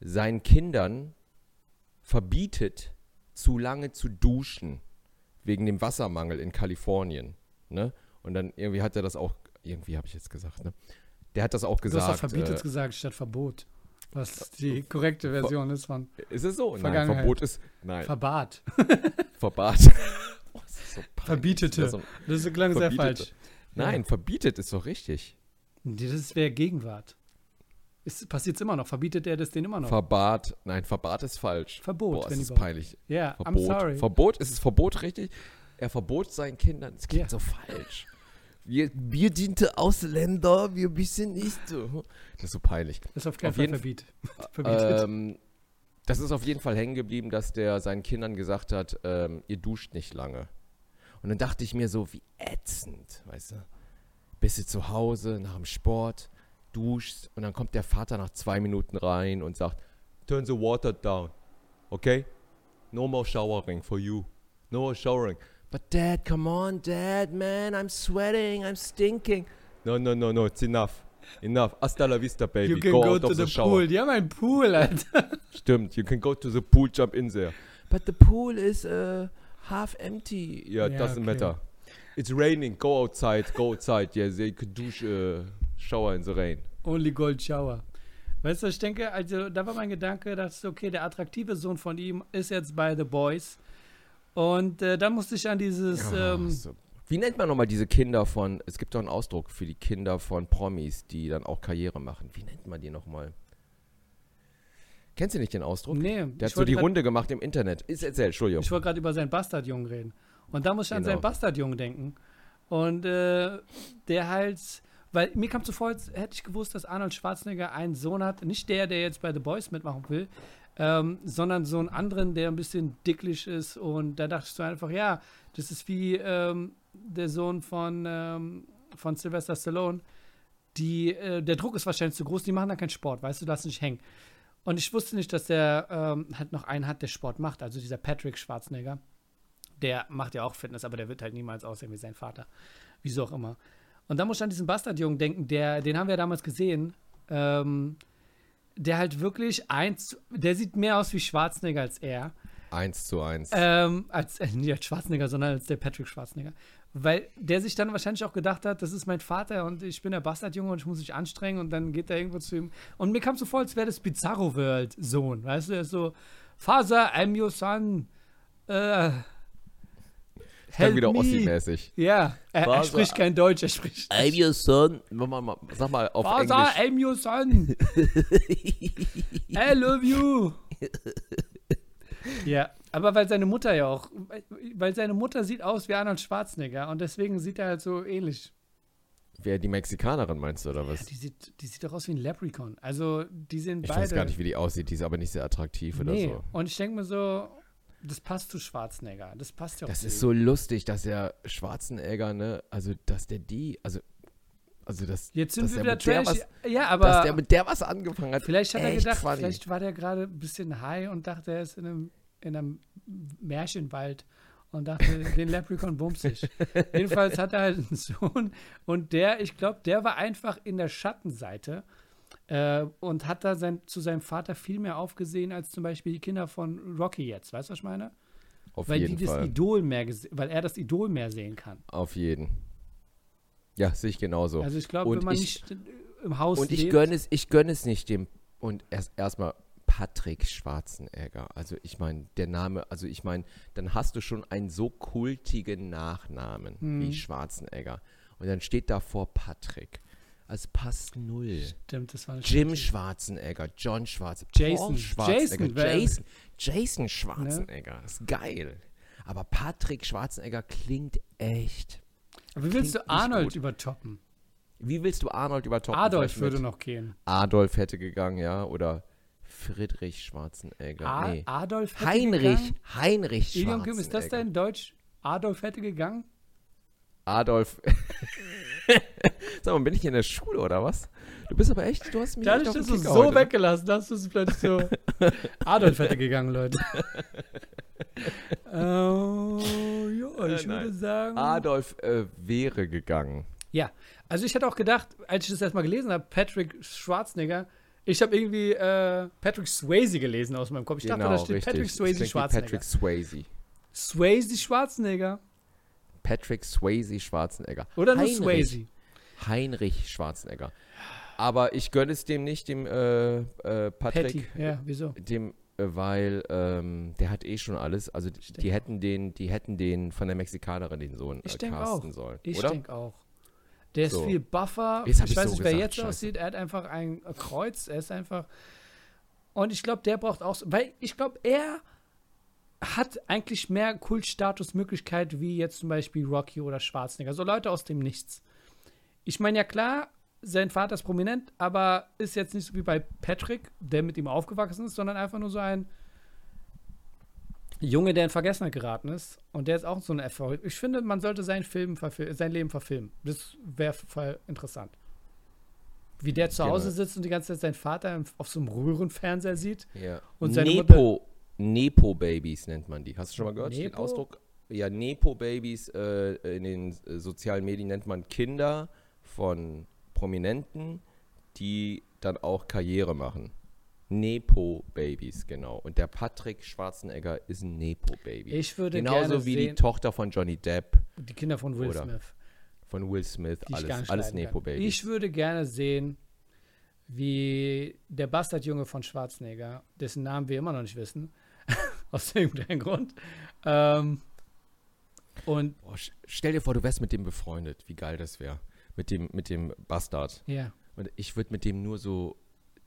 seinen Kindern verbietet, zu lange zu duschen. Wegen dem Wassermangel in Kalifornien. Ne? Und dann irgendwie hat er das auch, irgendwie habe ich jetzt gesagt, ne? Der hat das auch Du hast gesagt. verbietet äh, gesagt statt Verbot. Was die korrekte Version ist von Ist es so? Nein. Verbot ist. Nein, Verbat. verbat. Oh, das ist so. Verbietete. Das ist so- Das klang sehr falsch. Nein, verbietet ist doch richtig. Das wäre Gegenwart. Ist, passiert's immer noch? Verbietet er das den immer noch? Verbat. Nein, verbat ist falsch. Verbot, Boah, wenn ist überhaupt. peinlich. Ja, I'm Verbot. sorry. Verbot, ist es Verbot richtig? Er verbot seinen Kindern. Das klingt Ja. so falsch. Wir, wir diente Ausländer, wir wissen nicht. so. Das ist so peinlich. Das ist auf keinen auf Fall jeden verbiet. verbietet. Ähm, das ist auf jeden Fall hängen geblieben, dass der seinen Kindern gesagt hat, ähm, ihr duscht nicht lange. Und dann dachte ich mir so, wie ätzend, weißt du? Bist du zu Hause nach dem Sport, duschst und dann kommt der Vater nach zwei Minuten rein und sagt, turn the water down, okay? No more showering for you. No more showering. But dad, come on, dad, man, I'm sweating, I'm stinking. No, no, no, no, it's enough. Enough. Hasta la vista, baby. you can go, go, out to of the, the, pool. Die haben einen Pool, Alter. Stimmt, you can go to the pool, jump in there. But the pool is uh, half empty. Yeah, it Ja, doesn't okay. matter. It's raining, go outside, go outside. Yeah, they could douche, uh, shower in the rain. Only Gold Shower. Weißt du, ich denke, also da war mein Gedanke, dass, okay, der attraktive Sohn von ihm ist jetzt bei The Boys. Und äh, dann musste ich an dieses, Ah, ähm, so. Wie nennt man nochmal diese Kinder von, es gibt doch einen Ausdruck für die Kinder von Promis, die dann auch Karriere machen. Wie nennt man die nochmal? Kennst du nicht den Ausdruck? nee, Der hat so die grad- Runde gemacht im Internet. Ist erzählt, Entschuldigung. Ich wollte gerade über seinen Bastardjungen reden. Und da muss ich an Genau. seinen Bastardjungen denken. Und äh, der halt, weil mir kam zuvor, als hätte ich gewusst, dass Arnold Schwarzenegger einen Sohn hat. Nicht der, der jetzt bei The Boys mitmachen will, ähm, sondern so einen anderen, der ein bisschen dicklich ist. Und da dachte ich so einfach, ja, das ist wie ähm, der Sohn von, ähm, von Sylvester Stallone. die, äh, der Druck ist wahrscheinlich zu groß, die machen da keinen Sport, weißt du, du darfst nicht hängen. Und ich wusste nicht, dass der ähm, halt noch einen hat, der Sport macht, also dieser Patrick Schwarzenegger. Der macht ja auch Fitness, aber der wird halt niemals aussehen wie sein Vater. Wieso auch immer. Und da muss ich an diesen Bastardjungen denken, der, den haben wir ja damals gesehen, ähm, der halt wirklich eins, der sieht mehr aus wie Schwarzenegger als er. Eins zu eins. Ähm, als, äh, nicht als Schwarzenegger, sondern als der Patrick Schwarzenegger. Weil der sich dann wahrscheinlich auch gedacht hat, das ist mein Vater und ich bin der Bastardjunge und ich muss mich anstrengen und dann geht er irgendwo zu ihm. Und mir kam so vor, als wäre das Bizarro World Sohn. Weißt du, er ist so, Father, I'm your son. Äh, Dann wieder. Ossi-mäßig. Ja, er, er spricht kein Deutsch, er spricht. I'm your son. Mach mal, mal- Sag mal auf Father, Englisch. I'm your son. I love you. ja, aber weil seine Mutter ja auch, weil seine Mutter sieht aus wie Arnold Schwarzenegger und deswegen sieht er halt so ähnlich. Wer die Mexikanerin meinst du, oder was? Die sieht, die sieht doch aus wie ein Leprechaun. Also, die sind Ich beide. weiß gar nicht, wie die aussieht. Die ist aber nicht sehr attraktiv oder nee. so. Und ich denke mir so, das passt zu Schwarzenegger. Das passt ja auch Das ist so lustig, dass der Schwarzenegger, ne, also dass der die, also, also das, Jetzt sind dass wir der wieder trashy. was, Ja, dass aber der mit der was angefangen hat. vielleicht hat er gedacht, funny. vielleicht war der gerade ein bisschen high und dachte, er ist in einem, in einem Märchenwald und dachte, den Leprechaun bumst ich. Jedenfalls hat er halt einen Sohn und der, ich glaube, der war einfach in der Schattenseite äh, und hat da sein, zu seinem Vater viel mehr aufgesehen als zum Beispiel die Kinder von Rocky jetzt. Weißt du, was ich meine? Auf Weil jeden die das Fall. Idol mehr, weil er das Idol mehr sehen kann. Auf jeden. Ja, sehe ich genauso. Also ich glaube, wenn man ich- nicht äh, im Haus und ich lebt, gönne es, ich gönne es nicht dem und erst erstmal Patrick Schwarzenegger. Also ich meine, der Name, also ich meine, dann hast du schon einen so kultigen Nachnamen Hm. wie Schwarzenegger und dann steht davor Patrick. Also passt null. stimmt, das war Jim Schwarzenegger, John Schwarzenegger, Jason. Paul Schwarzenegger, Jason, Jason, Jason Schwarzenegger. Ist geil. Aber Patrick Schwarzenegger klingt echt. Aber wie willst du Arnold gut. übertoppen? Wie willst du Arnold übertoppen? Adolf würde noch gehen. Adolf hätte gegangen, ja, oder Friedrich Schwarzenegger. A nee. Adolf hätte Heinrich, gegangen? Heinrich Ilion Schwarzenegger. Kim, ist das dein Deutsch? Adolf hätte gegangen? Adolf. Sag mal, bin ich in der Schule oder was? Du bist aber echt, du hast mich Dadurch, dass du es so heute. weggelassen hast, ist es plötzlich so. Adolf hätte gegangen, Leute. oh, ja, ich Äh, würde sagen. Adolf äh, wäre gegangen. Ja, also ich hätte auch gedacht, als ich das erstmal gelesen habe, Patrick Schwarzenegger, ich habe irgendwie äh, Patrick Swayze gelesen aus meinem Kopf. Ich dachte, da steht Patrick Das Swayze Schwarzenegger. Patrick Swayze. Swayze Schwarzenegger. Patrick Swayze Schwarzenegger. Oder nur Heinrich, Swayze. Heinrich Schwarzenegger. Aber ich gönne es dem nicht, dem äh, äh, Patrick. Patty. Ja, wieso? Dem, äh, weil ähm, der hat eh schon alles. Also die, die hätten den, die hätten den von der Mexikanerin den Sohn Ich äh, casten auch. sollen. Ich denke auch. Der ist So. viel buffer. Jetzt ich ich weiß so nicht, wer gesagt, jetzt scheiße. aussieht. Er hat einfach ein Kreuz. Er ist einfach. Und ich glaube, der braucht auch. Weil ich glaube, er hat eigentlich mehr Kultstatusmöglichkeit wie jetzt zum Beispiel Rocky oder Schwarzenegger. So Leute aus dem Nichts. Ich meine, ja klar, sein Vater ist prominent, aber ist jetzt nicht so wie bei Patrick, der mit ihm aufgewachsen ist, sondern einfach nur so ein Junge, der in Vergessenheit geraten ist. Und der ist auch so ein Erfolg. Ich finde, man sollte sein, Film sein Leben verfilmen. Das wäre voll interessant. Wie der zu Genau. Hause sitzt und die ganze Zeit seinen Vater auf so einem Röhrenfernseher sieht. Ja. Und seine Nepo, Nepo-Babys nennt man die. Hast du schon mal gehört, den Nepo? Ausdruck? Ja, Nepo-Babys äh, in den äh, sozialen Medien nennt man Kinder von Prominenten, die dann auch Karriere machen. Nepo-Babys, genau. Und der Patrick Schwarzenegger ist ein Nepo-Baby. Ich würde Genauso wie sehen, die Tochter von Johnny Depp, die Kinder von Will Smith. von Will Smith, die alles, alles. Nepo-Babys. Ich würde gerne sehen, wie der Bastardjunge von Schwarzenegger, dessen Namen wir immer noch nicht wissen, aus irgendeinem Grund, ähm, und Boah, stell dir vor, du wärst mit dem befreundet. Wie geil das wäre. Mit dem, mit dem Bastard. ja, Und ich würde mit dem nur so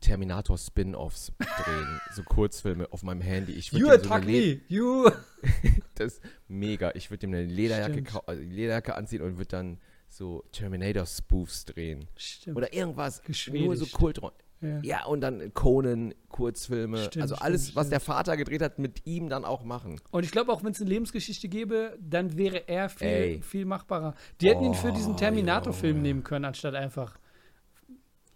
Terminator-Spin-Offs drehen, so Kurzfilme auf meinem Handy. Ich You so attack Le- me, you. das ist mega. Ich würde ihm eine Lederjacke, also Lederjacke anziehen und würde dann so Terminator-Spoofs drehen. Stimmt. Oder irgendwas. Nur so Kult. Ja. Ja, und dann Conan, Kurzfilme. Stimmt, also stimmt, alles, was stimmt. der Vater gedreht hat, mit ihm dann auch machen. Und ich glaube, auch wenn es eine Lebensgeschichte gäbe, dann wäre er viel, Ey. viel machbarer. Die hätten ihn für diesen Oh, Terminator-Film Junge. nehmen können, anstatt einfach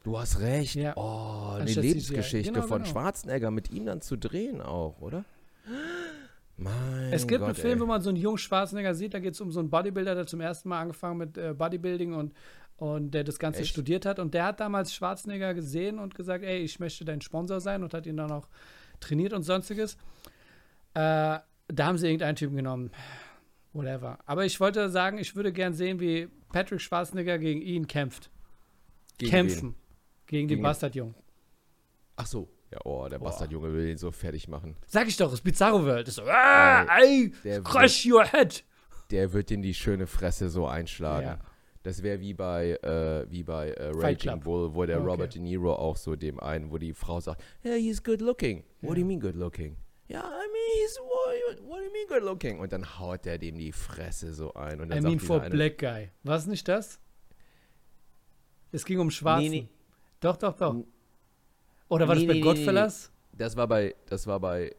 Du hast recht. Ja. Oh, eine Anstatt. Lebensgeschichte Genau, von genau. Schwarzenegger mit ihm dann zu drehen auch, oder? Mein Es gibt Gott, einen Film, ey. wo man so einen jungen Schwarzenegger sieht, da geht es um so einen Bodybuilder, der zum ersten Mal angefangen mit äh, Bodybuilding und, und der das Ganze Echt? studiert hat. Und der hat damals Schwarzenegger gesehen und gesagt, ey, ich möchte dein Sponsor sein und hat ihn dann auch trainiert und sonstiges. Äh, da haben sie irgendeinen Typen genommen. Whatever. Aber ich wollte sagen, ich würde gern sehen, wie Patrick Schwarzenegger gegen ihn kämpft. Gegen Kämpfen. wen? Gegen, den Bastardjungen. Ach so. Ja, oh, der Boah. Bastardjunge will ihn so fertig machen. Sag ich doch, das Bizarro World. Ist so, ah, ey, Der crush your head. Der wird in die schöne Fresse so einschlagen. Ja. Das wäre wie bei, äh, wie bei äh, Raging. Bull, wo der Okay. Robert De Niro auch so dem einen, wo die Frau sagt, yeah, he's good looking. What do you mean good looking? Ja, I mean, he's, what, what do you mean good looking? Und dann haut der dem die Fresse so ein. Und dann I mean for eine, black guy. War es nicht das? Es ging um Schwarzen. Nee, nee. Doch, doch, doch. Oder war Nee, das bei Godfellas? Das war bei, das war bei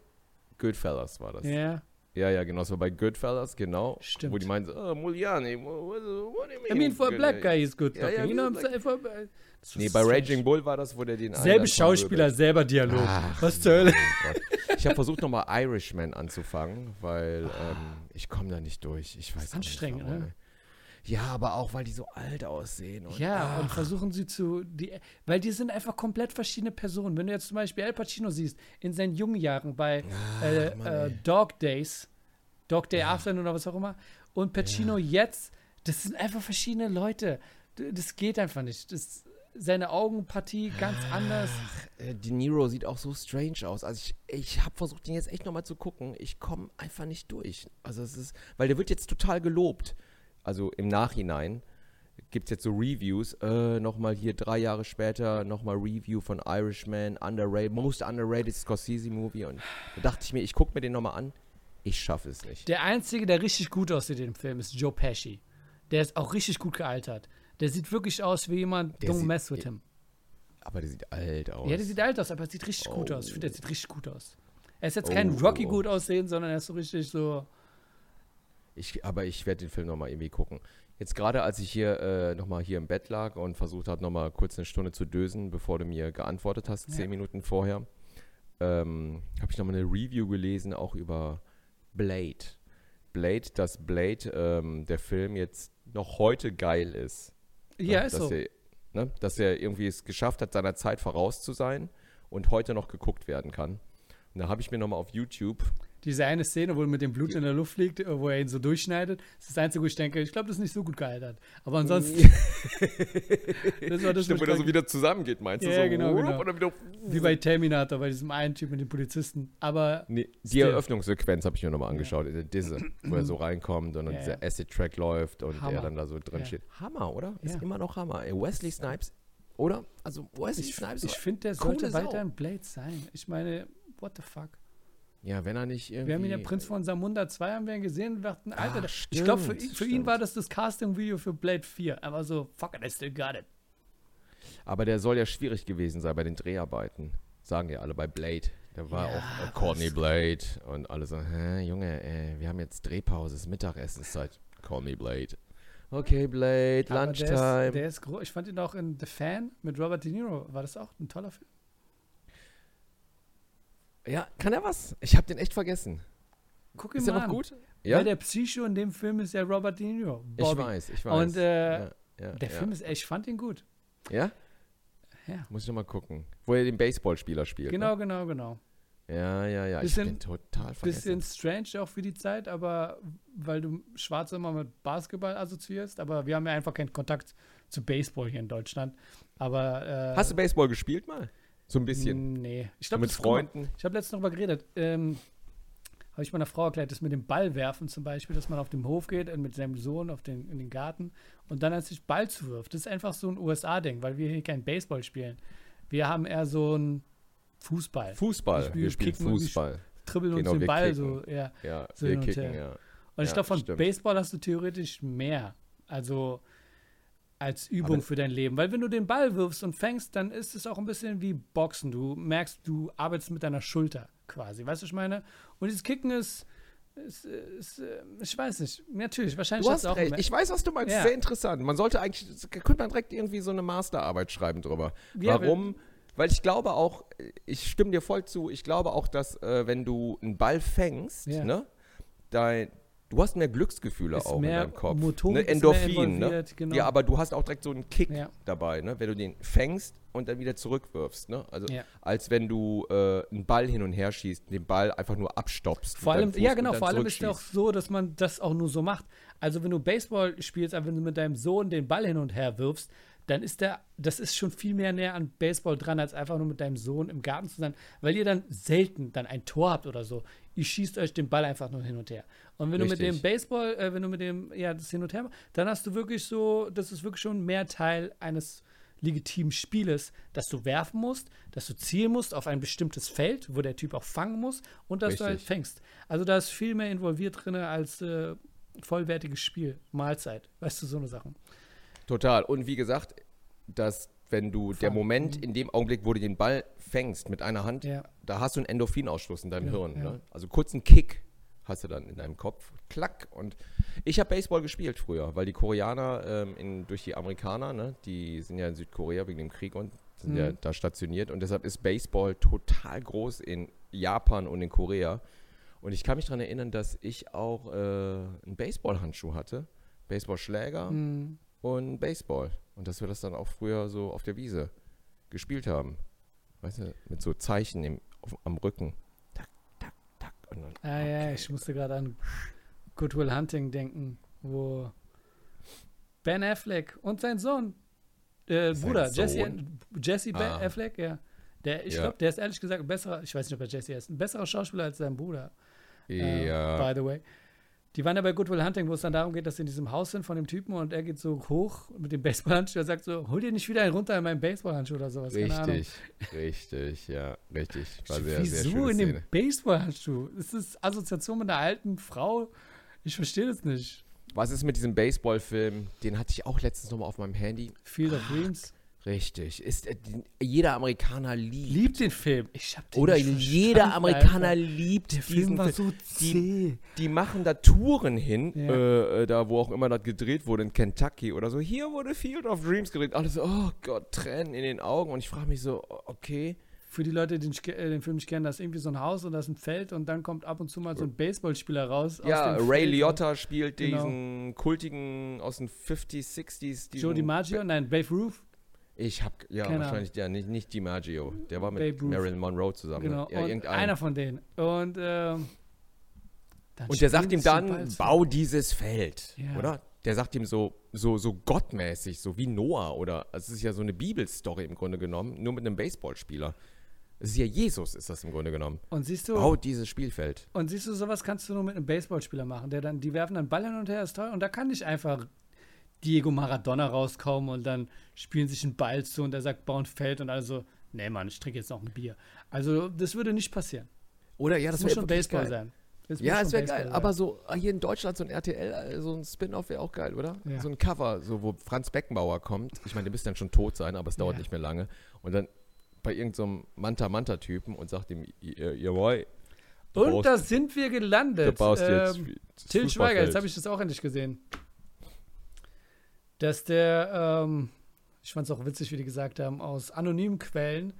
Goodfellas, war das. Ja. Ja, ja, genau. Das war bei Goodfellas, genau. Stimmt. Wo die meinen, so, oh, Muliani, what, what do you mean? I mean for a black looking?" guy is good Ja, ja, you know, black- I'm saying for, das Nee, ist bei. Raging Bull war das, wo der den Selbe Schauspieler, vermöbelt. selber Dialog. Ach, Was zur Hölle? Gott. Ich habe versucht, nochmal Irishman anzufangen, weil ähm, ich komme da nicht durch. Ich weiß auch anstrengend, nicht ne? Ja, aber auch, weil die so alt aussehen. Und, Ja, und ach, versuchen sie zu, die, weil die sind einfach komplett verschiedene Personen. Wenn du jetzt zum Beispiel Al Pacino siehst, in seinen jungen Jahren bei äh, Ach, Mann, äh. Dog Days, Dog Day Afternoon oder was auch immer, und Pacino jetzt, das sind einfach verschiedene Leute. Das geht einfach nicht. Das, seine Augenpartie ganz anders. äh, De Niro sieht auch so strange aus. Also ich, ich habe versucht, den jetzt echt nochmal zu gucken. Ich komme einfach nicht durch. Also es ist, weil der wird jetzt total gelobt. Also im Nachhinein gibt es jetzt so Reviews. Äh, nochmal hier drei Jahre später nochmal Review von Irishman, underrated, most underrated Scorsese Movie. Und da dachte ich mir, ich gucke mir den nochmal an. Ich schaffe es nicht. Der Einzige, der richtig gut aussieht in dem Film, ist Joe Pesci. Der ist auch richtig gut gealtert. Der sieht wirklich aus wie jemand, Der don't sieht- mess with him. Aber der sieht alt aus. Ja, der sieht alt aus, aber er sieht richtig gut Oh. aus. Ich finde, der sieht richtig gut aus. Er ist jetzt kein Oh, Rocky oh. gut aussehen, sondern er ist so richtig so. Ich, aber ich werde den Film nochmal irgendwie gucken. Jetzt gerade, als ich hier äh, nochmal hier im Bett lag und versucht habe, nochmal kurz eine Stunde zu dösen, bevor du mir geantwortet hast, Ja. zehn Minuten vorher, ähm, habe ich nochmal eine Review gelesen, auch über Blade. Blade, dass Blade, ähm, der Film jetzt noch heute geil ist. Ja, Ne? ist dass so. Er, ne? Dass er irgendwie es geschafft hat, seiner Zeit voraus zu sein und heute noch geguckt werden kann. Und da habe ich mir nochmal auf YouTube Diese eine Szene, wo er mit dem Blut in der Luft liegt, wo er ihn so durchschneidet, das ist das Einzige, wo ich denke, ich glaube, das ist nicht so gut gealtert. Aber ansonsten. das war das, Stimmt, wo ich so wieder zusammengeht, meinst du? Ja, so, genau, genau. Wie bei Terminator, bei diesem einen Typ mit dem Polizisten. Aber nee, die Still. Eröffnungssequenz habe ich mir nochmal angeschaut, in der Disse, wo er so reinkommt und dann Ja, dieser ja. Acid-Track läuft und Hammer. er dann da so drin Ja. steht. Hammer, oder? Ist Ja. immer noch Hammer. Ey, Wesley Snipes, oder? Also Wesley ich, Snipes. ich finde, der sollte weiter ein Blade sein. Ich meine, what the fuck? Ja, wenn er nicht irgendwie... Wir haben ihn ja Prinz von Samunda 2 haben wir ihn gesehen und dachten, Alter, Ah, der- ich glaube, für, stimmt, für ihn stimmt. war das das Casting-Video für Blade 4. Er war so, fuck it, I still got it. Aber der soll ja schwierig gewesen sein bei den Dreharbeiten. Sagen ja alle bei Blade. Da war Ja, auch äh, Courtney Blade und alle so, hä, Junge, äh, wir haben jetzt Drehpause, es ist Mittagessenszeit. Call me Blade. Okay, Blade, Aber Lunchtime. Der ist, der ist groß. Ich fand ihn auch in The Fan mit Robert De Niro. War das auch ein toller Film? Ja, kann er was? Ich habe den echt vergessen. Guck ihn Ist mal er noch gut? Ja, Weil der Psycho in dem Film ist ja Robert De Niro. ich Bobby. weiß, ich weiß. Und äh, ja, ja, der ja. Film ist echt, ich fand ihn gut. Ja? Ja. Muss ich noch mal gucken. Wo er den Baseballspieler spielt. Genau, genau, genau. Ne? Ja, ja, ja. Bisschen- ich bin total vergessen. Bisschen strange auch für die Zeit, aber weil du Schwarz immer mit Basketball assoziierst, aber wir haben ja einfach keinen Kontakt zu Baseball hier in Deutschland. Aber äh, Hast du Baseball gespielt mal? So ein bisschen. Nee. Ich So glaube, mit Freunden? Ich habe letztens noch mal geredet. Ähm, habe ich meiner Frau erklärt, das mit dem Ball werfen zum Beispiel, dass man auf den Hof geht und mit seinem Sohn auf den, in den Garten und dann als sich Ball zuwirft. Das ist einfach so ein USA-Ding, weil wir hier kein Baseball spielen. Wir haben eher so ein Fußball. Fußball. Wir spielen- Wir spielen kicken und wir Fußball. Tribbeln Genau, uns den wir Ball kicken. so. Ja. Ja, So wir hin und kicken, her. ja. Und ich Ja, glaube, von stimmt. Baseball hast du theoretisch mehr. Also als Übung für dein Leben. Weil wenn du den Ball wirfst und fängst, dann ist es auch ein bisschen wie Boxen. Du merkst, du arbeitest mit deiner Schulter quasi. Weißt du, was ich meine? Und dieses Kicken ist Es, es, äh, ich weiß nicht. Natürlich, wahrscheinlich Du hast auch recht. mehr- Ich weiß, was du meinst. Ja. Sehr interessant. Man sollte eigentlich, könnte man direkt irgendwie so eine Masterarbeit schreiben drüber. Ja, Warum? Weil ich glaube auch, ich stimme dir voll zu, ich glaube auch, dass äh, wenn du einen Ball fängst, Ja. ne, dein, du hast mehr Glücksgefühle Ist auch mehr in deinem Kopf. Motorik ne? ist mehr Endorphin, ne? genau. Ja, aber du hast auch direkt so einen Kick Ja. dabei, ne? wenn du den fängst und dann wieder zurückwirfst. Ne? Also Ja. als wenn du äh, einen Ball hin und her schießt, den Ball einfach nur abstoppst. Vor allem, ja genau, vor allem ist es auch so, dass man das auch nur so macht. Also wenn du Baseball spielst, aber wenn du mit deinem Sohn den Ball hin und her wirfst, dann ist der, das ist schon viel mehr näher an Baseball dran, als einfach nur mit deinem Sohn im Garten zu sein, weil ihr dann selten dann ein Tor habt oder so. Ihr schießt euch den Ball einfach nur hin und her. Und wenn du mit Richtig. dem Baseball, äh, wenn du mit dem, ja, das hin und her, dann hast du wirklich so, das ist wirklich schon mehr Teil eines legitimen Spieles, dass du werfen musst, dass du zielen musst auf ein bestimmtes Feld, wo der Typ auch fangen muss und dass du halt Richtig. fängst. Also da ist viel mehr involviert drin als äh, vollwertiges Spiel, Mahlzeit, weißt du, so eine Sachen. Total. Und wie gesagt, dass wenn du der Fang. Moment in dem Augenblick, wo du den Ball fängst mit einer Hand, Ja. da hast du einen Endorphinausstoß in deinem Ja, Hirn. ja. Ne? Also kurzen Kick hast du dann in deinem Kopf. Klack. Und ich habe Baseball gespielt früher, weil die Koreaner ähm, in, durch die Amerikaner, ne, die sind ja in Südkorea wegen dem Krieg und sind ja Mhm. da stationiert. Und deshalb ist Baseball total groß in Japan und in Korea. Und ich kann mich daran erinnern, dass ich auch äh, einen Baseballhandschuh hatte, Baseballschläger Mhm. Und Baseball. Und dass wir das dann auch früher so auf der Wiese gespielt haben. Weißt du, mit so Zeichen im, auf, am Rücken. Tak, tak, tak. Und dann, Ah ja, ich musste gerade an Good Will Hunting denken, wo Ben Affleck und sein Sohn, äh, Sein Bruder, Jesse, Sohn? Jesse Ben Ah. Affleck, ja. Der, ich Ja. glaube, der ist ehrlich gesagt ein besserer, ich weiß nicht, ob er Jesse ist, ein besserer Schauspieler als sein Bruder. Ja. By the way. Die waren ja bei Good Will Hunting, wo es dann darum geht, dass sie in diesem Haus sind von dem Typen und er geht so hoch mit dem Baseballhandschuh. Er sagt so: Hol dir nicht wieder einen runter in meinen Baseballhandschuh oder sowas. Keine Ahnung. Richtig, richtig, ja, richtig. War Ich- sehr, sehr Wieso schöne in dem. Baseballhandschuh? Ist das Assoziation mit einer alten Frau? Ich verstehe das nicht. Was ist mit diesem Baseballfilm? Den hatte ich auch letztens nochmal auf meinem Handy. Field of Dreams. Richtig. Ist, äh, die, jeder Amerikaner liebt. Liebt den Film. Ich hab den Oder jeder Amerikaner Alter. liebt diesen Film war Film. so die- zäh. Die machen da Touren hin, Ja. äh, äh, da wo auch immer das gedreht wurde, in Kentucky oder so. Hier wurde Field of Dreams gedreht. Alles so, oh Gott, Tränen in den Augen. Und ich frage mich so, okay. Für die Leute, die den, äh, den Film nicht kennen, da ist irgendwie so ein Haus und da ist ein Feld und dann kommt ab und zu mal so ein Baseballspieler raus. aus ja, Ray Feld. Liotta spielt Genau. diesen kultigen aus den 50s, 60s. Diesen, Joe DiMaggio? Nein, Babe Ruth. Ich hab, ja, Keine wahrscheinlich der, nicht, nicht DiMaggio. Der war mit. Marilyn Monroe zusammen. Genau. Ne? Ja, einer von denen. Und, ähm, Und der sagt ihm dann, bau dieses Feld, Ja. oder? Der sagt ihm so, so, so gottmäßig, so wie Noah, oder? Also es ist ja so eine Bibelstory im Grunde genommen, nur mit einem Baseballspieler. Es ist ja Jesus, ist das im Grunde genommen. Und siehst du, Bau dieses Spielfeld. Und siehst du, sowas kannst du nur mit einem Baseballspieler machen, der dann, die werfen dann Ball hin und her, ist toll. Und da kann nicht einfach Diego Maradona rauskommen und dann spielen sich einen Ball zu und der sagt, bau ein Feld und also, nee Mann, ich trinke jetzt noch ein Bier. Also, das würde nicht passieren. Oder ja, Das, das, muss wäre schon Baseball geil. sein. Das Ja, es wäre geil. sein. Aber so äh, hier in Deutschland so ein RTL, äh, so ein Spin-off wäre auch geil, oder? Ja. So ein Cover, so wo Franz Beckenbauer kommt. Ich meine, der müsste dann schon tot sein, aber es dauert Ja. nicht mehr lange. Und dann bei irgendeinem Manta-Manta-Typen und sagt ihm, ihr Boy, du und baust- da sind wir du gelandet. baust jetzt Ähm, das Till Schweiger, jetzt habe ich das auch endlich gesehen. Dass der, ähm, ich fand es auch witzig, wie die gesagt haben, aus anonymen Quellen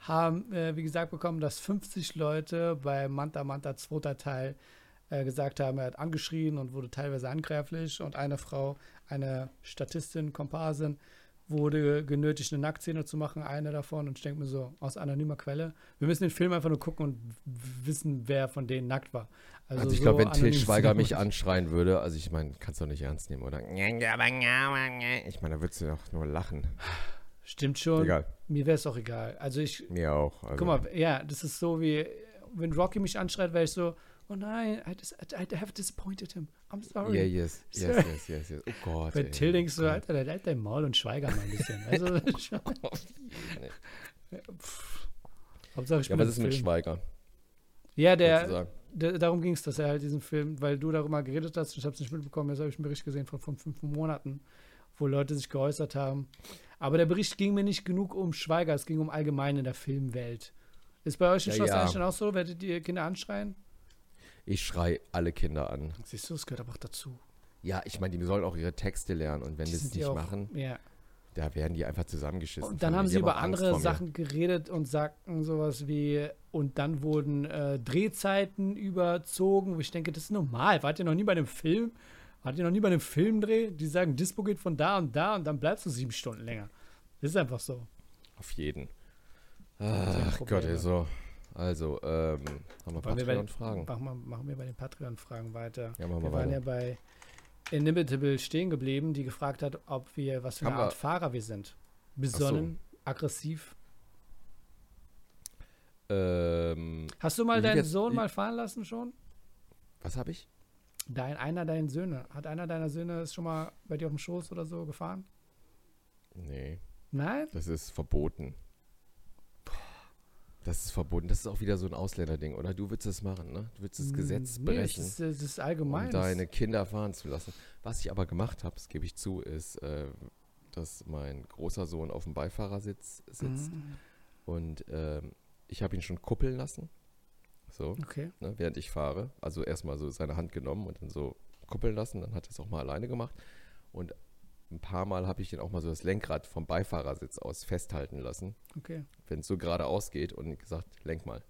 haben, äh, wie gesagt, bekommen, dass 50 Leute bei Manta Manta zweiter Teil äh, gesagt haben, er hat angeschrien und wurde teilweise angreiflich und eine Frau, eine Statistin, Komparsin, wurde genötigt, eine Nacktszene zu machen, eine davon. Und ich denke mir so, aus anonymer Quelle, wir müssen den Film einfach nur gucken und wissen, wer von denen nackt war. Also, ich so glaube, wenn Till anonym Schweiger mich anschreien würde, also ich meine, kannst du doch nicht ernst nehmen, oder? Ich meine, da würdest du doch nur lachen. Stimmt schon. Egal, Mir wäre es auch egal. Also ich, mir auch. Also. guck mal, ja, das ist so wie, wenn Rocky mich anschreit, wäre ich so, oh nein, I, dis I, have disappointed him. I'm sorry. Yeah, yes, yes, Sorry. yes, yes, yes. Oh Gott. Bei. Till denkst du, Gott. Alter, der hält dein Maul und schweiger mal ein bisschen. Also, pff. Hauptsache ich Ja, was ist mit. Schweiger? Ja, der darum ging es, dass er halt diesen Film, weil du darüber geredet hast, ich habe es nicht mitbekommen, jetzt habe ich einen Bericht gesehen von, von fünf Monaten, wo Leute sich geäußert haben. Aber der Bericht ging mir nicht genug um Schweiger, es ging um allgemein in der Filmwelt. Ist bei euch in Ja, Schloss ja. Einstein auch so? Werdet ihr Kinder anschreien? Ich schrei alle Kinder an. Siehst du, es gehört aber auch dazu. Ja, ich meine, die sollen auch ihre Texte lernen und wenn die es nicht auch- machen, Ja. Da werden die einfach zusammengeschissen. Und dann haben sie über andere. Sachen geredet und sagten sowas wie, und dann wurden äh, Drehzeiten überzogen, wo ich denke, das ist normal. Wart ihr noch nie bei einem Film? Wart ihr noch nie bei einem Filmdreh? Die sagen, Dispo geht von da und da und dann bleibst du sieben Stunden länger. Das ist einfach so. Auf jeden. Ach Gott, ey, so. Also, ähm, haben wir Patreon-Fragen? Machen wir, machen wir bei den Patreon-Fragen weiter. Ja, machen wir wir waren weiter. ja bei Inimitable stehen geblieben, die gefragt hat, ob wir, was für eine Haben wir- Art Fahrer wir sind. Besonnen, aggressiv. Ähm, Hast du mal deinen jetzt- Sohn mal fahren lassen schon? was habe ich? Dein, einer deiner Söhne. Hat einer deiner Söhne ist schon mal bei dir auf dem Schoß oder so gefahren? Nee, Nein? das ist verboten. Das ist verboten. Das ist auch wieder so ein Ausländerding, oder? Du würdest es machen, ne? Du würdest das Gesetz Mm, Nee, brechen, das ist, das ist allgemein. um deine Kinder fahren zu lassen. Was ich aber gemacht habe, das gebe ich zu, ist, äh, dass mein großer Sohn auf dem Beifahrersitz sitzt Mhm, und ähm, ich habe ihn schon kuppeln lassen. So. Okay. ne, während ich fahre. Also erstmal so seine Hand genommen und dann so kuppeln lassen. Dann hat er es auch mal alleine gemacht. Und ein paar Mal habe ich ihn auch mal so das Lenkrad vom Beifahrersitz aus festhalten lassen, Okay. wenn es so geradeaus geht und gesagt, lenk mal.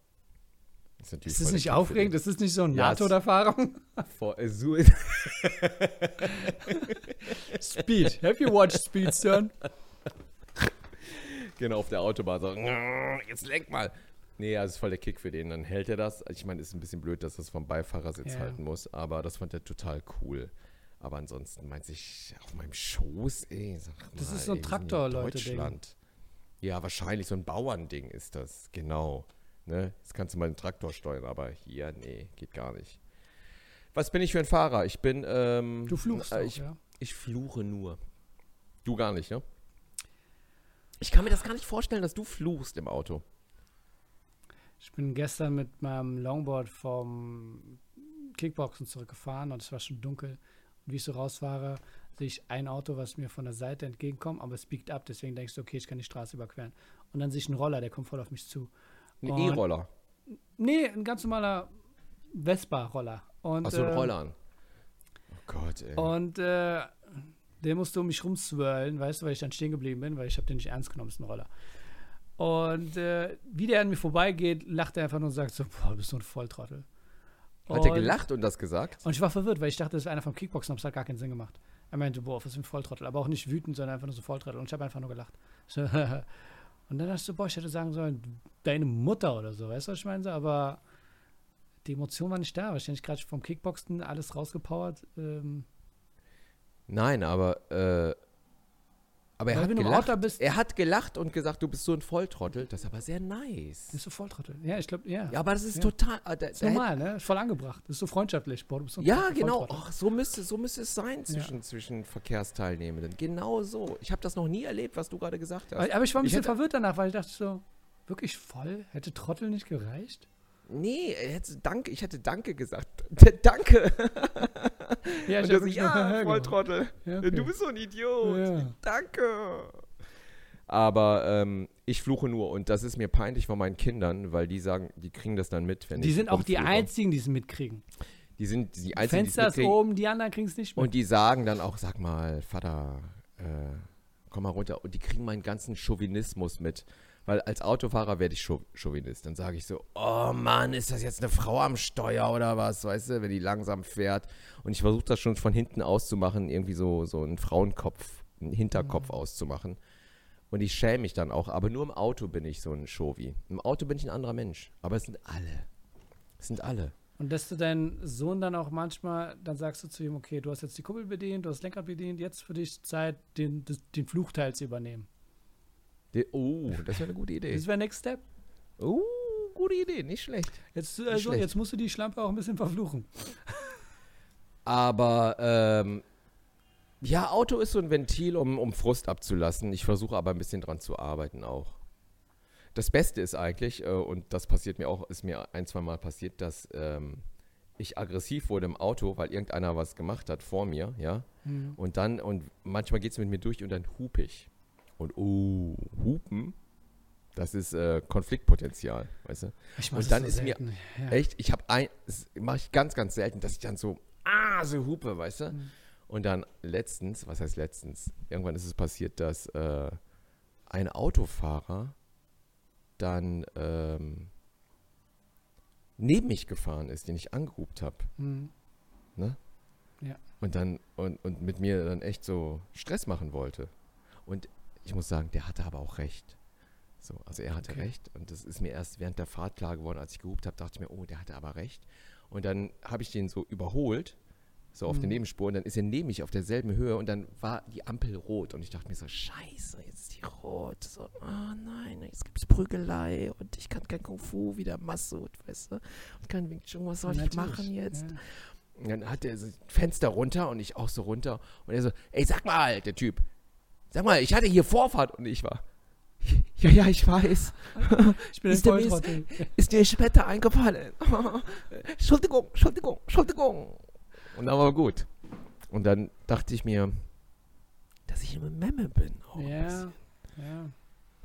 Das ist, Ist das nicht aufregend? Ist das nicht so eine Ja, den. Vor, äh, Speed. Have you watched Speed, Stern? genau, auf der Autobahn so, jetzt lenk mal. Nee, also ist voll der Kick für den. Dann hält er das. Ich meine, ist ein bisschen blöd, dass er es vom Beifahrersitz Ja. halten muss, aber das fand er total cool. Aber ansonsten meint sich auf meinem Schoß, ey. Sag Das mal, ist so ein ey, in Traktor-Leute-Ding. Deutschland. Ja, wahrscheinlich so ein Bauernding ist das, genau. Ne? Jetzt kannst du mal den Traktor steuern, aber hier, nee, geht gar nicht. Was bin ich für ein Fahrer? Ich bin, ähm, Du fluchst äh, auch, ich, ja? ich fluche nur. Du gar nicht, ne? Ich kann mir das gar nicht vorstellen, dass du fluchst im Auto. Ich bin gestern mit meinem Longboard vom Kickboxen zurückgefahren und es war schon dunkel. Und wie ich so rausfahre, sehe ich ein Auto, was mir von der Seite entgegenkommt, aber es biegt ab. Deswegen denkst du, okay, ich kann die Straße überqueren. Und dann sehe ich einen Roller, der kommt voll auf mich zu. Ein E-Roller. Nee, ein ganz normaler Vespa-Roller. Hast du einen äh, Roller an? Oh Gott, ey. Und äh, der musste um mich rumswirlen, weißt du, weil ich dann stehen geblieben bin, weil ich habe den nicht ernst genommen, ist ein Roller. Und äh, wie der an mir vorbeigeht, lacht er einfach nur und sagt so, boah, du bist so ein Volltrottel. Hat er gelacht und das gesagt? Und ich war verwirrt, weil ich dachte, das ist einer vom Kickboxen, aber es hat gar keinen Sinn gemacht. Er meinte, boah, was für ein Volltrottel. Aber auch nicht wütend, sondern einfach nur so Volltrottel. Und ich habe einfach nur gelacht. So, und dann dachte ich so, boah, ich hätte sagen sollen, deine Mutter oder so, weißt du, was ich meine? Aber die Emotion war nicht da, weil ich nicht gerade vom Kickboxen alles rausgepowert. Ähm, Nein, aber, äh, aber er Weil hat gelacht. Bist- Er hat gelacht und gesagt, du bist so ein Volltrottel. Das ist aber sehr nice. bist du Volltrottel? Ja, ich glaube, ja. Ja, aber das ist Ja. total. äh, Da, ist da hätte- normal, ne? Ist voll angebracht. Das ist so freundschaftlich. Boah, du bist so ein Ja, genau. Ach, so müsste, so müsste es sein zwischen, zwischen Verkehrsteilnehmenden. Genau so. Ich habe das noch nie erlebt, was du gerade gesagt hast. Aber, aber ich war ein bisschen verwirrt danach, weil ich dachte so, wirklich voll? Hätte Trottel nicht gereicht? Nee, hätte Danke, ich hätte Danke gesagt. Danke. Ja, Und hab er so, wirklich ja. Volltrottel. Ja, okay. Du bist so ein Idiot. Ja. Danke. Aber ähm, ich fluche nur und das ist mir peinlich von meinen Kindern, weil die sagen, die kriegen das dann mit, wenn Die ich sind auch die einzigen, die es mitkriegen. Die sind die einzigen, die es Fenster ist mitkriegen. oben, die anderen kriegen es nicht mit. Und die sagen dann auch, sag mal, Vater, äh, komm mal runter. Und die kriegen meinen ganzen Chauvinismus mit. Weil als Autofahrer werde ich Chau- Chauvinist. Dann sage ich so, oh Mann, ist das jetzt eine Frau am Steuer oder was, weißt du, wenn die langsam fährt. Und ich versuche das schon von hinten auszumachen, irgendwie so, so einen Frauenkopf, einen Hinterkopf Mhm. auszumachen. Und ich schäme mich dann auch, aber nur im Auto bin ich so ein Chauvi. Im Auto bin ich ein anderer Mensch. Aber es sind alle. Es sind alle. Und dass du deinen Sohn dann auch manchmal, dann sagst du zu ihm, okay, du hast jetzt die Kuppel bedient, du hast Lenkrad bedient, jetzt für dich Zeit, den, den Fluchteil zu übernehmen. Die, oh, das wäre eine gute Idee. Das wäre Next Step. Oh, gute Idee, nicht schlecht. Jetzt, also, schlecht. jetzt musst du die Schlampe auch ein bisschen verfluchen. Aber ähm, ja, Auto ist so ein Ventil, um, um Frust abzulassen. Ich versuche aber ein bisschen dran zu arbeiten auch. Das Beste ist eigentlich, äh, und das passiert mir auch, ist mir ein, zwei Mal passiert, dass ähm, ich aggressiv wurde im Auto, weil irgendeiner was gemacht hat vor mir, ja. Und dann, und manchmal geht es mit mir durch und dann hupe ich. Und oh, hupen Das ist äh, Konfliktpotenzial, weißt du? Ich Und das dann so ist mir selten. ja. Echt, ich habe ein, mache ich ganz, ganz selten, dass ich dann so, ah, so hupe, weißt du? Mhm. Und dann letztens, was heißt letztens? Irgendwann ist es passiert, dass äh, ein Autofahrer dann ähm, neben mich gefahren ist, den ich angehupt habe. Mhm. Und dann, und, und mit mir dann echt so Stress machen wollte. Und ich muss sagen, der hatte aber auch recht. So, also er hatte Okay. recht. Und das ist mir erst während der Fahrt klar geworden, als ich gehupt habe, dachte ich mir, oh, der hatte aber recht. Und dann habe ich den so überholt, so auf Mhm. der Nebenspur, und dann ist er neben mich auf derselben Höhe und dann war die Ampel rot. Und ich dachte mir so, scheiße, jetzt ist die rot. So, oh nein, jetzt gibt es Prügelei und ich kann kein Kung Fu wie der Massoud, weißt du? Und kein Wing Chun, was soll ich Natürlich, machen jetzt? Ja. Und dann hat er so Fenster runter und ich auch so runter. Und er so, ey, sag mal, der Typ, sag mal, ich hatte hier Vorfahrt und ich war. Ja, ja, ich weiß. Ich bin ein Ist der Volltrottel. Ist mir später eingefallen. Entschuldigung, Entschuldigung, Entschuldigung. Und dann war gut. Und dann dachte ich mir, dass ich immer Memme bin. ein Ja, bisschen. ja.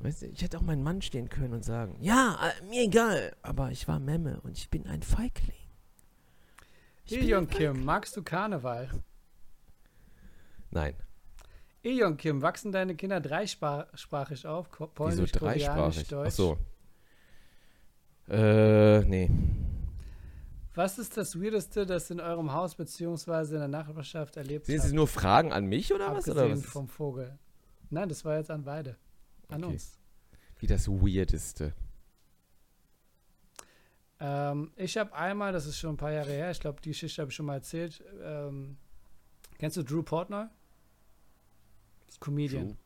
Weißt du, ich hätte auch meinen Mann stehen können und sagen, ja, äh, mir egal. Aber ich war Memme und ich bin ein Feigling. Ich Ilion ein Kim, magst du Karneval? Nein. Ilion Kim, wachsen deine Kinder dreisprachig auf? Ko- Wieso Polnisch, Koreanisch, dreisprachig? Deutsch? Ach so. Äh, nee. Was ist das Weirdeste, das in eurem Haus bzw. in der Nachbarschaft erlebt Sind habt? es nur Fragen an mich oder was? Oder Abgesehen was? vom Vogel. Nein, das war jetzt an beide. An Okay. uns. Wie das Weirdeste. Ähm, ich habe einmal, das ist schon ein paar Jahre her, ich glaube, die Geschichte habe ich schon mal erzählt. Ähm, kennst du Drew Portnoy? Comedian.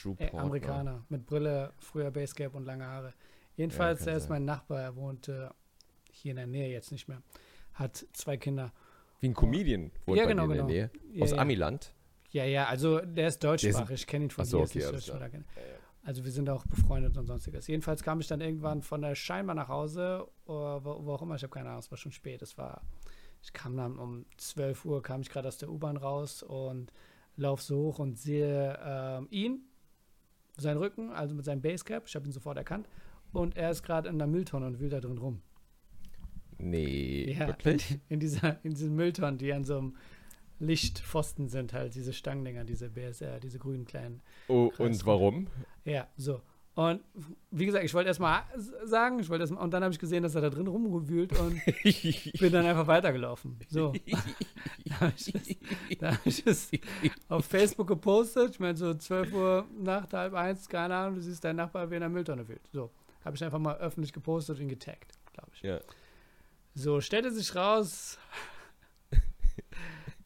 Drew Äh, Portnoy. Amerikaner. Mit Brille, früher Basecap und lange Haare. Jedenfalls, kann der ist sein. mein Nachbar. Er wohnt äh, hier in der Nähe jetzt nicht mehr. Hat zwei Kinder. Wie ein Comedian wohnt Ja, genau, in genau. der Nähe. Ja, Aus ja. Amiland. Ja, ja, also der ist deutschsprachig. Ich kenne ihn von so, hier. okay, kennen. Also wir sind auch befreundet und sonstiges. Jedenfalls kam ich dann irgendwann von der scheinbar nach Hause, oder wo, wo auch immer, ich habe keine Ahnung, es war schon spät. Es war, ich kam dann um 12 Uhr, kam ich gerade aus der U-Bahn raus und lauf so hoch und sehe ähm, ihn, seinen Rücken, also mit seinem Basecap, ich habe ihn sofort erkannt, und er ist gerade in der Mülltonne und wühlt da drin rum. Nee, Ja, wirklich? In, dieser, in diesen Mülltonnen, die an so einem Lichtpfosten sind, halt diese Stangendinger, diese BSR, diese grünen kleinen. Oh, und warum? Ja, so. Und wie gesagt, ich wollte erstmal sagen, ich wollte erst mal, und dann habe ich gesehen, dass er da drin rumgewühlt und bin dann einfach weitergelaufen. So. da habe ich, es- da hab ich es auf Facebook gepostet. Ich meine, so 12 Uhr Nacht, halb eins, keine Ahnung, du siehst deinen Nachbar, wie er in der Mülltonne wühlt. So. Habe ich einfach mal öffentlich gepostet und getaggt, glaube ich. Ja. So, stellte sich raus,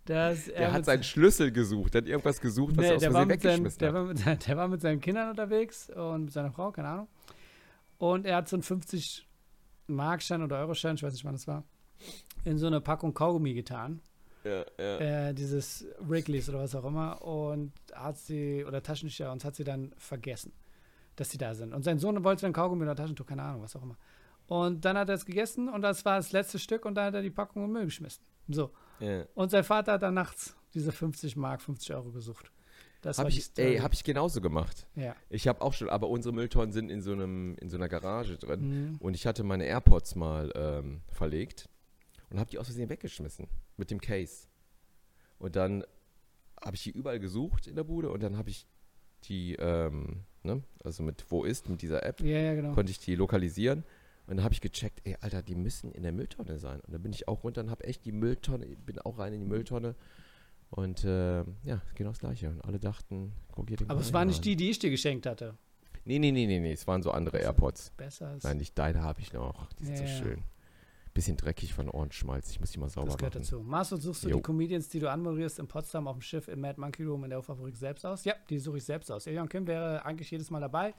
dass er. Der hat seinen Schlüssel gesucht, der hat irgendwas gesucht, was Nee, er aus Versehen mit seinen, weggeschmissen der, hat. war mit seinen, der war mit seinen Kindern unterwegs und mit seiner Frau, keine Ahnung. Und er hat so einen 50 Markschein oder Euroschein, ich weiß nicht, wann das war, in so eine Packung Kaugummi getan. Ja, ja. Äh, dieses Wrigley's oder was auch immer. Und hat sie, oder Taschentücher, und hat sie dann vergessen, dass sie da sind. Und sein Sohn wollte dann Kaugummi oder Taschentuch, keine Ahnung, was auch immer. Und dann hat er es gegessen und das war das letzte Stück und dann hat er die Packung im Müll geschmissen. So. Ja. Und sein Vater hat dann nachts diese 50 Mark, 50 Euro gesucht. Das Hab war die ich, ey, hab ich genauso gemacht. ja. Ich habe auch schon, aber unsere Mülltonnen sind in so einem, in so einer Garage drin. Mhm. Und ich hatte meine AirPods mal ähm, verlegt und habe die aus Versehen weggeschmissen mit dem Case. Und dann habe ich die überall gesucht in der Bude und dann habe ich die, ähm, ne, also mit Wo ist, mit dieser App, Ja, ja, genau. konnte ich die lokalisieren. Und dann habe ich gecheckt, ey, Alter, die müssen in der Mülltonne sein. Und dann bin ich auch runter und habe echt die Mülltonne, bin auch rein in die Mülltonne. Und äh, ja, genau das gleiche. Und alle dachten, guck hier den Aber es Kleinen war nicht die, die ich dir geschenkt hatte. Nee, nee, nee, nee, nee, es waren so andere AirPods. Besser ist. Nein, nicht deine habe ich noch. Die sind Ja, so schön. Bisschen dreckig von Ohrenschmalz. Ich muss die mal sauber das gehört machen. dazu. Marcel, suchst du Jo. die Comedians, die du anmoderierst in Potsdam auf dem Schiff im Mad Monkey Room in der Uferfabrik selbst aus? Ja, die suche ich selbst aus. Elion Kim wäre eigentlich jedes Mal dabei,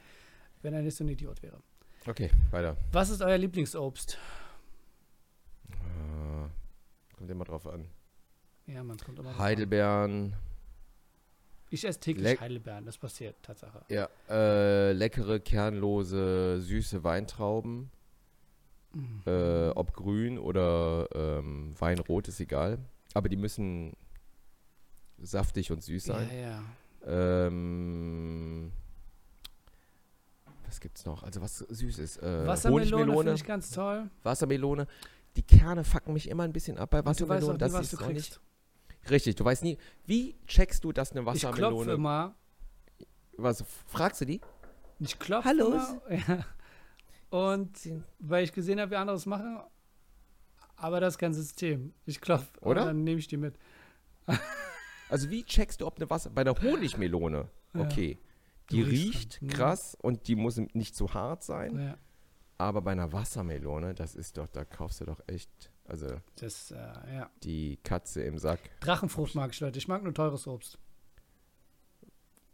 wenn er nicht so ein Idiot wäre. Okay, weiter. Was ist euer Lieblingsobst? Äh, kommt immer drauf an. Ja, man kommt immer drauf an. Heidelbeeren. Ich esse täglich Leck- Heidelbeeren, das passiert, Tatsache. Ja, äh, leckere, kernlose, süße Weintrauben. Mhm. Äh, ob grün oder ähm, Weinrot, ist egal. Aber die müssen saftig und süß Ja, sein. ja. Ähm, was gibt's noch? Also was Süßes. Äh, Wassermelone finde ich ganz toll. Wassermelone. Die Kerne fucken mich immer ein bisschen ab bei Und du weißt Wassermelone. Das was ist du kriegst. nicht. Richtig, du weißt nie. Wie checkst du, dass eine Ich klopfe Wassermelone. immer. Was, fragst du die? Ich klopfe Hallo. immer. Ja. Und weil ich gesehen habe, wie andere es machen, aber das kein System. Ich klopfe Oder? dann nehme ich die mit. Also wie checkst du, ob eine Wasser. Bei der Honigmelone, Ja. okay. Du Die riecht dann, krass und die muss nicht zu hart sein. Ja, Aber bei einer Wassermelone, das ist doch, da kaufst du doch echt, also das, äh, ja. die Katze im Sack. Drachenfrucht mag ich, Leute. Ich mag nur teures Obst.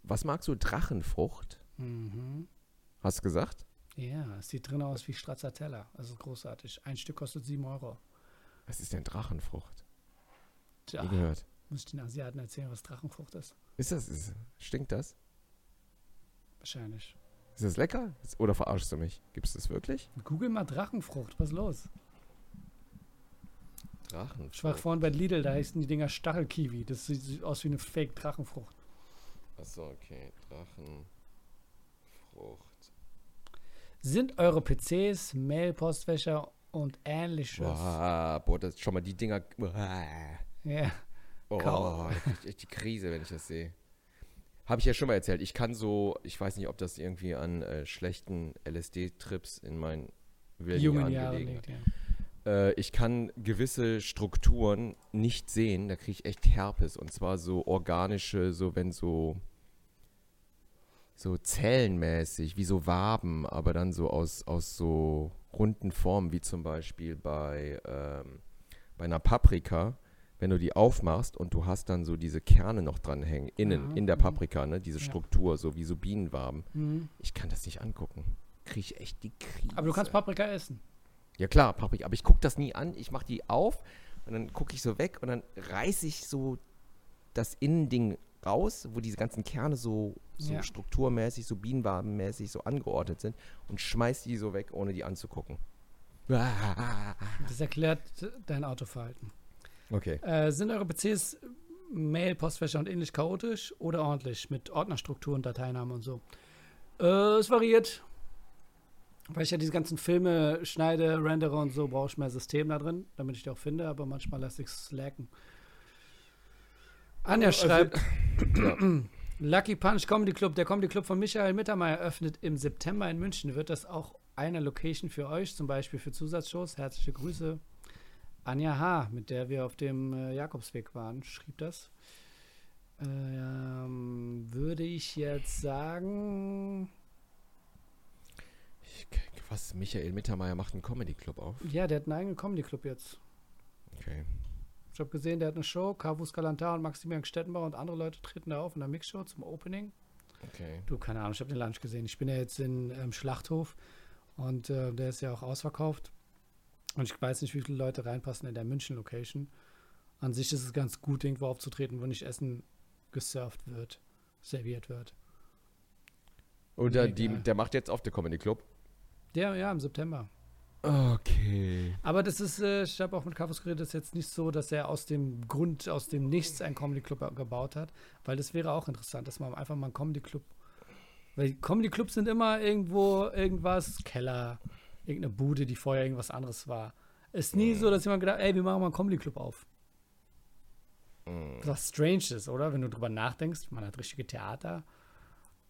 Was magst du? Drachenfrucht? Mhm. Hast du gesagt? Ja, es sieht drin aus wie Stracciatella. Also großartig. Ein Stück kostet 7 Euro. Was ist denn Drachenfrucht? Tja, Nie gehört. muss ich den Asiaten erzählen, was Drachenfrucht ist? Ist das, ist, stinkt das? Wahrscheinlich. Ist das lecker? Oder verarschst du mich? Gibt es das wirklich? Google mal Drachenfrucht. Was ist los? Ich war Drachenfrucht. vorhin bei Lidl, da heißen die Dinger Stachelkiwi. Das sieht, aus wie eine Fake-Drachenfrucht. Achso, okay. Drachenfrucht. Sind eure PCs, Mail, Postfächer und ähnliches? Boah, boah, das schon mal die Dinger. Boah, Ja. oh, ich echt die Krise, wenn ich das sehe. Habe ich ja schon mal erzählt. Ich kann so, ich weiß nicht, ob das irgendwie an äh, schlechten LSD-Trips in meinen wilden Jungen Jahren gelegen liegt, ja. Äh, ich kann gewisse Strukturen nicht sehen, da kriege ich echt Herpes. Und zwar so organische, so wenn so, so zellenmäßig, wie so Waben, aber dann so aus, aus so runden Formen, wie zum Beispiel bei, ähm, bei einer Paprika. Wenn du die aufmachst und du hast dann so diese Kerne noch dran hängen, innen, Ja, in der mhm. Paprika, ne, diese Ja. Struktur, so wie so Bienenwaben. Mhm. Ich kann das nicht angucken. Kriege ich echt die Krise. Aber du kannst Paprika essen. Ja klar, Paprika. Aber ich gucke das nie an. Ich mache die auf und dann gucke ich so weg und dann reiße ich so das Innending raus, wo diese ganzen Kerne so, so Ja. strukturmäßig, so bienenwabenmäßig so angeordnet sind und schmeiß die so weg, ohne die anzugucken. Das erklärt dein Autoverhalten. Okay. Äh, sind eure PCs, Mail, Postfächer und ähnlich chaotisch oder ordentlich mit Ordnerstrukturen, Dateiname und so? Äh, es variiert. Weil ich ja diese ganzen Filme schneide, rendere und so, brauche ich mehr System da drin, damit ich die auch finde, aber manchmal lasse ich es slacken. Anja Also- schreibt, Ja. Lucky Punch Comedy Club, der Comedy Club von Michael Mittermeier öffnet im September in München. Wird das auch eine Location für euch, zum Beispiel für Zusatzshows? Herzliche Grüße. Anja H., mit der wir auf dem äh, Jakobsweg waren, schrieb das. Ähm, würde ich jetzt sagen, Ich, was? Michael Mittermeier macht einen Comedy-Club auf? ja, der hat einen eigenen Comedy Club jetzt. Okay. Ich habe gesehen, der hat eine Show, Kavus Galantar und Maximilian Stettenbauer und andere Leute treten da auf in der Mixshow zum Opening. Okay. Du, keine Ahnung, ich habe den Lunch gesehen. Ich bin ja jetzt in ähm, Schlachthof und äh, der ist ja auch ausverkauft. Und ich weiß nicht, wie viele Leute reinpassen in der München-Location. An sich ist es ganz gut, irgendwo aufzutreten, wo nicht Essen gesurft wird, serviert wird. Oder Mega. die, der macht jetzt auf der Comedy-Club? Der, ja, im September. Okay. Aber das ist, äh, ich habe auch mit Kavus geredet, das ist jetzt nicht so, dass er aus dem Grund, aus dem Nichts einen Comedy-Club gebaut hat, weil das wäre auch interessant, dass man einfach mal einen Comedy-Club, weil Comedy-Clubs sind immer irgendwo irgendwas, Keller, irgendeine Bude, die vorher irgendwas anderes war. Ist nie so, dass jemand gedacht, ey, wir machen mal einen Comedy-Club auf. Mm. Was strange ist, oder? Wenn du drüber nachdenkst, man hat richtige Theater,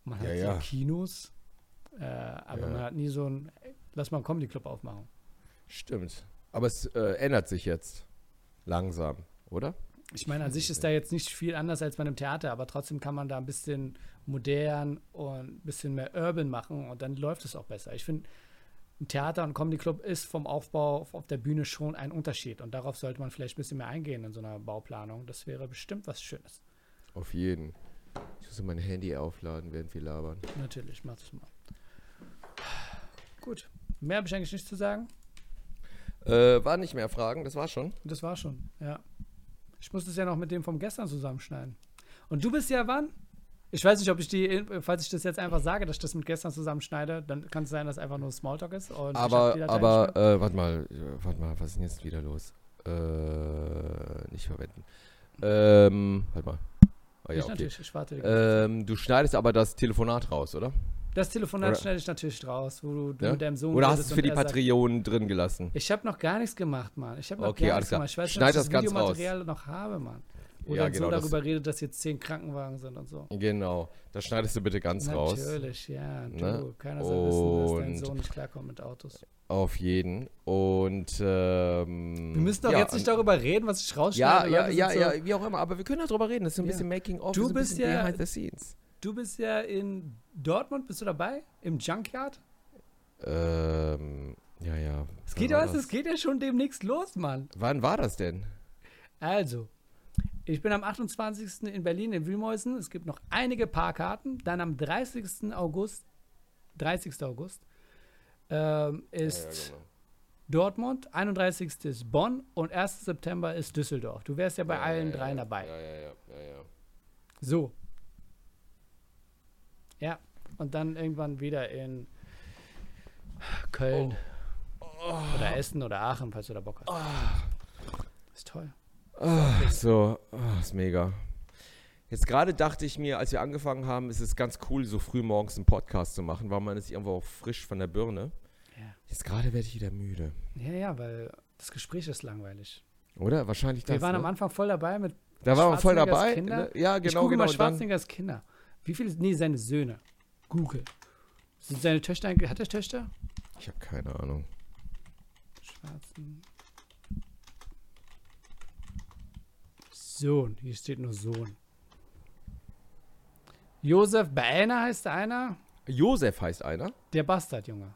man hat Ja, so ja. Kinos, äh, aber Ja. man hat nie so ein, ey, lass mal einen Comedy-Club aufmachen. Stimmt. Aber es äh, ändert sich jetzt. Langsam, oder? Ich meine, an sich ist da jetzt nicht viel anders als bei einem Theater, aber trotzdem kann man da ein bisschen modern und ein bisschen mehr urban machen und dann läuft es auch besser. Ich finde, ein Theater und Comedy Club ist vom Aufbau auf, auf der Bühne schon ein Unterschied und darauf sollte man vielleicht ein bisschen mehr eingehen in so einer Bauplanung. Das wäre bestimmt was Schönes. Auf jeden. Ich muss mein Handy aufladen, während wir labern. Natürlich, mach das mal. Gut. Mehr habe ich eigentlich nicht zu sagen. Äh, war nicht mehr Fragen, das war schon. Das war schon, ja. Ich muss das ja noch mit dem vom gestern zusammenschneiden. Und du bist ja wann? Ich weiß nicht, ob ich die, falls ich das jetzt einfach sage, dass ich das mit gestern zusammenschneide, dann kann es sein, dass einfach nur Smalltalk ist. Aber, aber, äh, warte mal, äh, warte mal, was ist denn jetzt wieder los? Äh, nicht verwenden. Ähm, warte mal. Ah, ja, ich okay. natürlich, ich warte. Ähm, du schneidest aber das Telefonat raus, oder? Das Telefonat schneide ich natürlich raus, wo du Ja? mit deinem Sohn Oder hast du es für die er sagt- Patreon drin gelassen? Ich habe noch gar nichts gemacht, Mann. Ich habe noch Okay, gar nichts gemacht. Ich weiß nicht, ob das ich das Videomaterial noch habe, Mann. Wo Ja, dein genau, das- darüber redet, dass jetzt zehn Krankenwagen sind und so. Genau. Das schneidest du bitte ganz raus. Natürlich, ja. Du, Ne? keiner soll wissen, dass dein Sohn nicht klarkommt mit Autos. Auf jeden. Und ähm, Wir müssen doch ja, jetzt nicht darüber reden, was ich Ja, rausschneide. ja, ja, sind so, ja, wie auch immer. Aber wir können darüber reden. Das ist so ein Ja. bisschen Making of, Du so ein bist ja- behind the scenes. Du bist ja in Dortmund, bist du dabei? Im Junkyard? Ähm, ja, ja. Es geht, ja, es geht ja schon demnächst los, Mann. Wann war das denn? Also, ich bin am 28. in Berlin in Wühlmäusen. Es gibt noch einige Paarkarten. Dann am 30. August, 30. August, ähm, ist genau. Dortmund, 31. ist Bonn und 1. September ist Düsseldorf. Du wärst ja bei Ja, allen ja, dreien ja, dabei. Ja, ja, ja, ja, ja. So. Ja, und dann irgendwann wieder in Köln oder Essen oder Aachen, falls du da Bock hast. Ist toll. Ah, so, ah, ist mega. Jetzt gerade dachte ich mir, als wir angefangen haben, ist es ganz cool, so früh morgens einen Podcast zu machen, weil man ist irgendwo auch frisch von der Birne. Ja. Jetzt gerade werde ich wieder müde. Ja, ja, weil das Gespräch ist langweilig. Oder? Wahrscheinlich das. Wir waren ne? am Anfang voll dabei mit Da waren wir voll dabei. Kinder. Ne? Ja, ich genau, gucke genau. mal Schwarzeneggers Kinder. Wie viele? Nee, seine Söhne. Google. Sind seine Töchter, hat er Töchter? Ich habe keine Ahnung. Schwarzen. Sohn. Hier steht nur Sohn. Josef Baena heißt einer. Josef heißt einer. Der Bastard, Junge.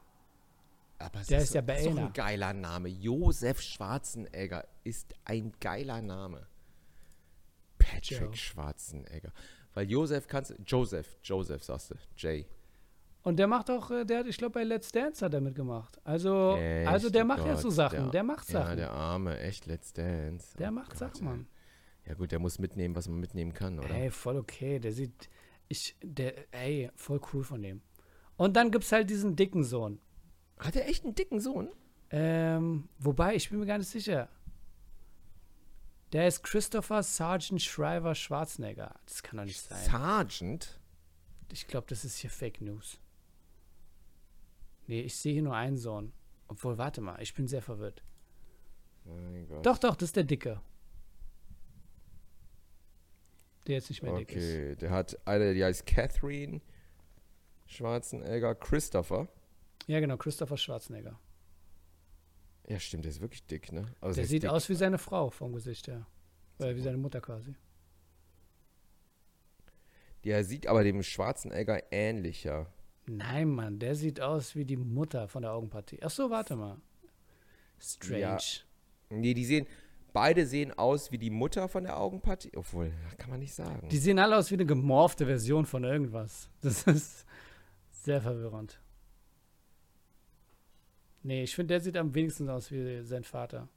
Aber Der ist so- ja das ist doch ein geiler Name. Josef Schwarzenegger ist ein geiler Name. Patrick Joe. Schwarzenegger. Weil Josef kannst. Joseph, Joseph sagst du. Jay. Und der macht auch, äh, der hat, ich glaube, bei Let's Dance hat er mitgemacht. Also, Echt? also der Oh macht ja Gott, so Sachen. Der, macht Ja, Sachen. der Arme, echt, Let's Dance. Der Oh macht Gott, Sachen. Mann. Ja gut, der muss mitnehmen, was man mitnehmen kann, oder? Ey, voll okay. Der sieht, ich, der, ey, voll cool von dem. Und dann gibt's halt diesen dicken Sohn. Hat er echt einen dicken Sohn? Ähm, wobei, ich bin mir gar nicht sicher. Der ist Christopher Sergeant Shriver Schwarzenegger. Das kann doch nicht sein. Sergeant? Ich glaube, das ist hier Fake News. Nee, ich sehe hier nur einen Sohn. Obwohl, warte mal, ich bin sehr verwirrt. Doch, doch, das ist der Dicke. Der jetzt nicht mehr dick ist. Okay, der hat eine, die heißt Catherine Schwarzenegger, Christopher. Ja, genau, Christopher Schwarzenegger. Ja, stimmt, der ist wirklich dick, ne? Also Der sieht dick. aus wie seine Frau vom Gesicht her. Oder wie seine Mutter quasi. Der sieht aber dem Schwarzenegger ähnlicher. Nein, Mann, der sieht aus wie die Mutter von der Augenpartie. Ach so, warte mal. Strange. Ja. Nee, die sehen, beide sehen aus wie die Mutter von der Augenpartie. Obwohl, kann man nicht sagen. Die sehen alle aus wie eine gemorfte Version von irgendwas. Das ist sehr verwirrend. Nee, ich finde, der sieht am wenigsten aus wie sein Vater.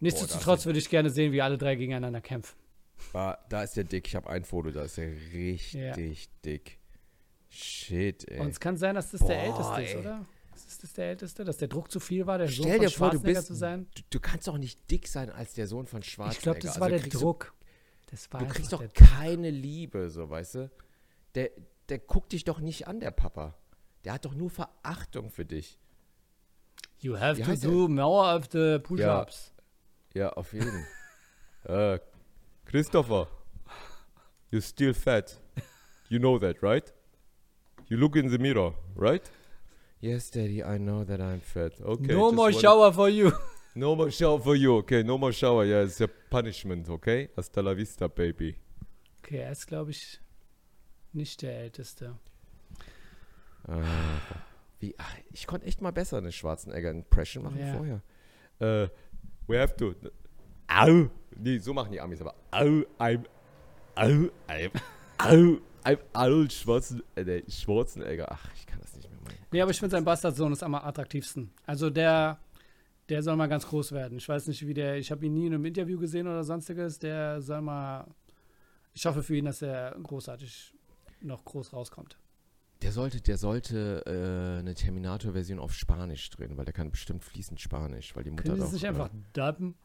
Nichtsdestotrotz würde ich gerne sehen, wie alle drei gegeneinander kämpfen. Da ist der dick. Ich habe ein Foto, da ist der richtig dick. Shit, ey. Und es kann sein, dass das der Boah, Älteste ist, ey. oder? Ist das der Älteste? Dass der Druck zu viel war, der Sohn Stell von dir vor, du bist. zu sein? Du, du kannst doch nicht dick sein als der Sohn von Schwarzenegger. Ich glaube, das Also war der kriegst Druck. Das war Du, du kriegst doch der keine Liebe, so, weißt du? Der, der guckt dich doch nicht an, der Papa. Der hat doch nur Verachtung für dich. You have Wie to do more of the push-ups. Ja, auf jeden. äh, Christopher, you're still fat. You know that, right? You look in the mirror, right? Yes, Daddy, I know that I'm fat. Okay. no more shower for you. No more shower for you, okay? No more shower. Yeah, it's a punishment, okay? Hasta la vista, baby. Okay, er ist, glaube ich, nicht der Älteste. Ah, wie, ach, ich konnte echt mal besser eine Schwarzenegger-Impression machen Ja. vorher. Äh, we have to. Au! Nee, so machen die Amis, aber au, I'm. Au, I'm. Au, I'm Arnold äh, Schwarzenegger. Ach, ich kann das nicht. Nee, aber ich finde, sein Bastardsohn ist am attraktivsten. Also der, der soll mal ganz groß werden. Ich weiß nicht, wie der, ich habe ihn nie in einem Interview gesehen oder sonstiges. Der soll mal, ich hoffe für ihn, dass er großartig noch groß rauskommt. Der sollte, der sollte äh, eine Terminator-Version auf Spanisch drehen, weil der kann bestimmt fließend Spanisch, weil die Mutter Können doch, nicht äh, einfach dubben?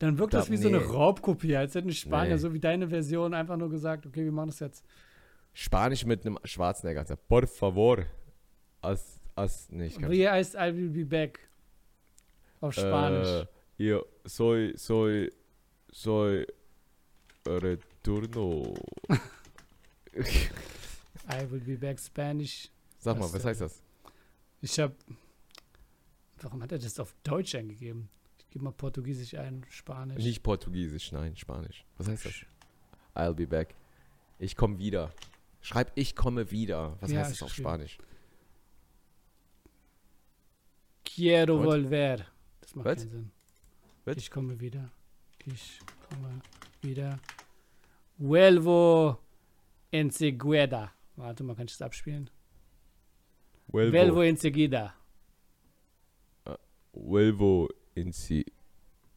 Dann wirkt das wie so eine nee. Raubkopie, als hätten Spanier, Nee. so wie deine Version, einfach nur gesagt, okay, wir machen das jetzt. Spanisch mit einem Schwarzenegger. Por favor. As, as, nee, ich Wie heißt I will be back? Auf Spanisch. Äh, yo soy, soy, soy returno. I will be back Spanish. Sag mal, Was, was äh, heißt das? Ich hab. Warum hat er das auf Deutsch eingegeben? Ich gebe mal Portugiesisch ein, Spanisch. Nicht Portugiesisch, nein, Spanisch. Was heißt das? I'll be back. Ich komme wieder. Schreib, ich komme wieder. Was Ja, heißt das auf. Spanisch? Quiero Und? volver. Das macht Was? keinen Sinn. Was? Ich komme wieder. Ich komme wieder. Vuelvo enseguida. Warte mal, kann ich das abspielen? Vuelvo Vuelvo, enseguida. Vuelvo in si.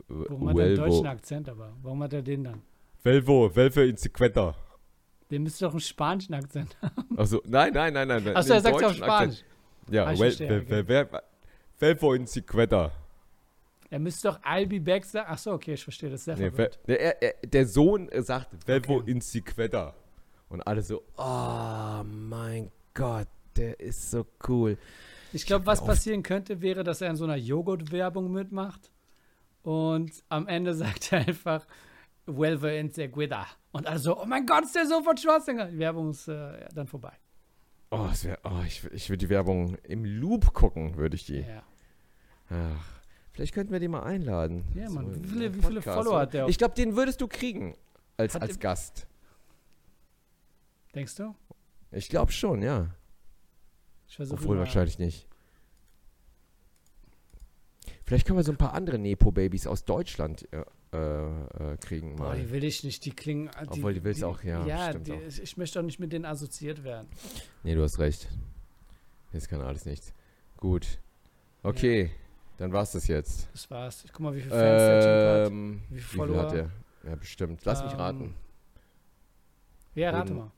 Warum hat er einen deutschen Akzent aber? Warum hat er den dann? Vuelvo, Vuelvo in Sequeta. Der müsste doch einen spanischen Akzent haben. Also, nein, nein, nein, nein. Achso, er sagt auf deutschen Akzent. Spanisch. Ja, well, well, well, Vuelvo in Sequeta. Er müsste doch I'll be back sagen. Achso, okay, ich verstehe das sehr Nee, verwirrt. der, er, er, der Sohn sagt Velvo Okay. in Sequeta. Und alle so, oh mein Gott, der ist so cool. Ich glaube, was passieren könnte, wäre, dass er in so einer Joghurt-Werbung mitmacht und am Ende sagt er einfach Vuelve enseguida. Und alle so, oh mein Gott, ist der so von Schwarzenegger. Die Werbung ist äh, dann vorbei. Oh, wär, oh ich, ich würde die Werbung im Loop gucken, würde ich die. Ja. Ach, vielleicht könnten wir die mal einladen. Ja, Mann, wie viele- wie viele Follower hat der Ich glaube, den würdest du kriegen als, Hat als Gast. Denkst du? Ich glaube schon, ja. Obwohl wahrscheinlich nicht. Vielleicht können wir so ein paar andere Nepo-Babys aus Deutschland äh, äh, kriegen Boah, mal. die will ich nicht. Die klingen. äh, Die, Obwohl, die willst auch, ja, Ja, die, auch. Ich, möchte auch nicht mit denen assoziiert werden. Nee, du hast recht. Jetzt kann alles nichts. Gut. Okay, dann war's das jetzt. Das war's. Ich guck mal, wie viele Fans der Typ hat. Ähm, Wie wie viele viel hat Follower? der? Ja, bestimmt. Lass mich Ähm, raten. Ja, rate mal.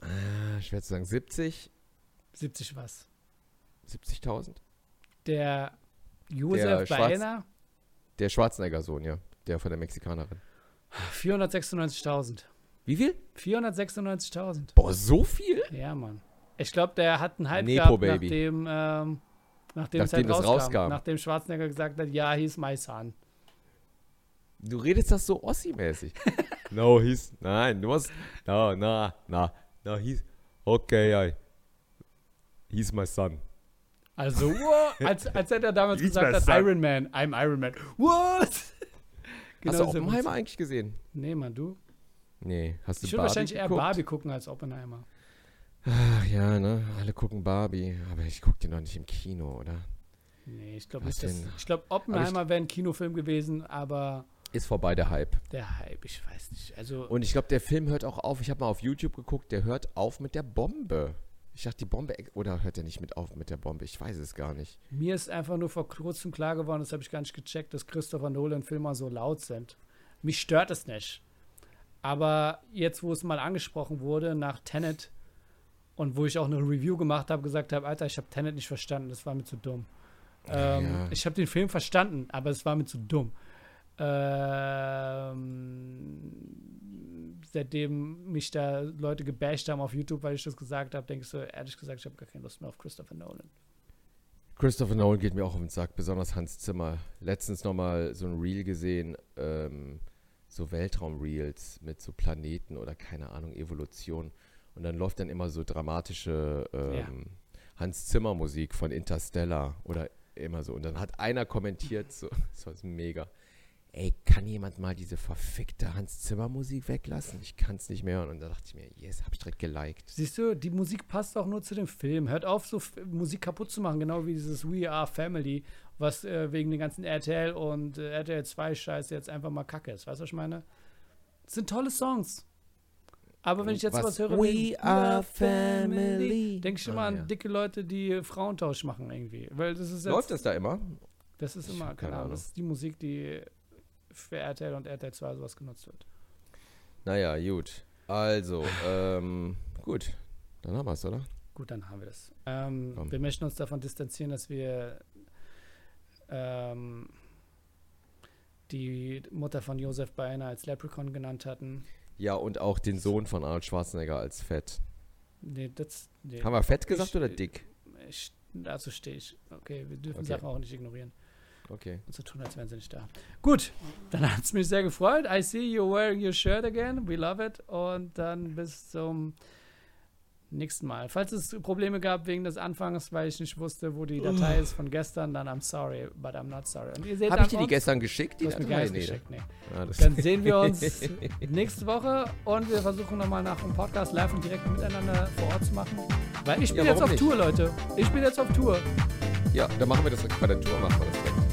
Ah, schwer zu sagen. 70? 70 was. 70.000? Der Josef Baena, Der Schwarzenegger-Sohn, ja. Der von der Mexikanerin. 496.000. Wie viel? 496.000. Boah, so viel? Ja, Mann. Ich glaube, der hat einen Hype Nepo gehabt, Baby. nachdem, ähm, nachdem, es Nachdem halt das rauskam. rauskam. Nachdem Schwarzenegger gesagt hat, ja, he's my son. Du redest das so Ossi-mäßig. no, he's. Nein, du musst. No, na, na. No, he's. Okay, I. He's my son. Also, what? als, als hätte er damals gesagt hat, son. Iron Man, I'm Iron Man. What? Genau hast du Oppenheimer eigentlich gesehen? Nee, Mann, du? Nee. Hast du Ich würde Barbie wahrscheinlich eher geguckt? Barbie gucken als Oppenheimer. Ach ja, ne? Alle gucken Barbie. Aber ich guck den doch nicht im Kino, oder? Nee, ich glaube nicht, denn? ich glaube, Oppenheimer wäre ein Kinofilm gewesen, aber Ist vorbei der Hype. der Hype, ich weiß nicht. Also, Und ich glaube, der Film hört auch auf. Ich habe mal auf YouTube geguckt, der hört auf mit der Bombe. Ich dachte, die Bombe. Oder hört er nicht mit auf mit der Bombe? Ich weiß es gar nicht. mir ist einfach nur vor kurzem klar geworden, das habe ich gar nicht gecheckt, dass Christopher Nolan-Filme so laut sind. Mich stört es nicht. Aber jetzt, wo es mal angesprochen wurde nach Tenet und wo ich auch eine Review gemacht habe, gesagt habe, Alter, ich habe Tenet nicht verstanden, das war mir zu dumm. Ähm, ja. Ich habe den Film verstanden, aber es war mir zu dumm. Ähm, seitdem mich da Leute gebasht haben auf YouTube, weil ich das gesagt habe, denke ich so, ehrlich gesagt, ich habe gar keine Lust mehr auf Christopher Nolan. Christopher Nolan geht mir auch auf den Sack, besonders Hans Zimmer. Letztens nochmal so ein Reel gesehen, ähm, so Weltraum-Reels mit so Planeten oder keine Ahnung, Evolution. Und dann läuft dann immer so dramatische ähm, Hans Zimmer Musik von Interstellar oder immer so. Und dann hat einer kommentiert, so, das war mega. Ey, kann jemand mal diese verfickte Hans Zimmer Musik weglassen? Ich kann es nicht mehr hören. Und da dachte ich mir, yes, hab ich direkt geliked. Siehst du, die Musik passt auch nur zu dem Film. Hört auf, so Musik kaputt zu machen, genau wie dieses We Are Family, was äh, wegen den ganzen RTL und äh, RTL 2 Scheiße jetzt einfach mal kacke ist. Weißt du, was ich meine? Das sind tolle Songs. Aber wenn ich jetzt Was? was, höre, We Are Family. denke ich immer Ah, an ja. dicke Leute, die Frauentausch machen irgendwie. Weil das ist jetzt, Läuft das da immer? Das ist immer, keine Ahnung. das ist die Musik, die für RTL und RTL 2 sowas genutzt wird. Naja, gut. Also, ähm, gut. Dann haben wir es, oder? Gut, dann haben wir das. Ähm, wir möchten uns davon distanzieren, dass wir ähm, die Mutter von Josef Beiner als Leprechaun genannt hatten. Ja, und auch den Sohn von Arnold Schwarzenegger als fett. Nee, das. Nee. Haben wir fett gesagt Ich- oder dick? Ich, dazu stehe ich. Okay, wir dürfen Okay. Sachen auch nicht ignorieren. Okay. Und so tun, als wären sie nicht da. Gut, dann hat es mich sehr gefreut. I see you wearing your shirt again. We love it. Und dann bis zum nächsten Mal. Falls es Probleme gab wegen des Anfangs, weil ich nicht wusste, wo die Datei ist von gestern, dann I'm sorry, but I'm not sorry. Und ihr seht Habe ich dir die gestern geschickt? Die hast mir Datei? gar nicht Nee, geschickt, nee. Ah, Dann sehen wir uns nächste Woche und wir versuchen nochmal nach dem Podcast live und direkt miteinander vor Ort zu machen. Weil ich bin Ja, jetzt auf nicht? Tour, Leute. Ich bin jetzt auf Tour. ja, dann machen wir das bei der Tour, machen wir das direkt.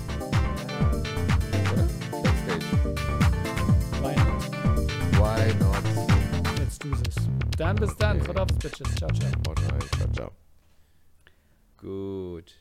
Why not? Let's do this. Dann bis dann. Okay. Foot aufs Bitches. Ciao, ciao. Ciao, ciao. Gut.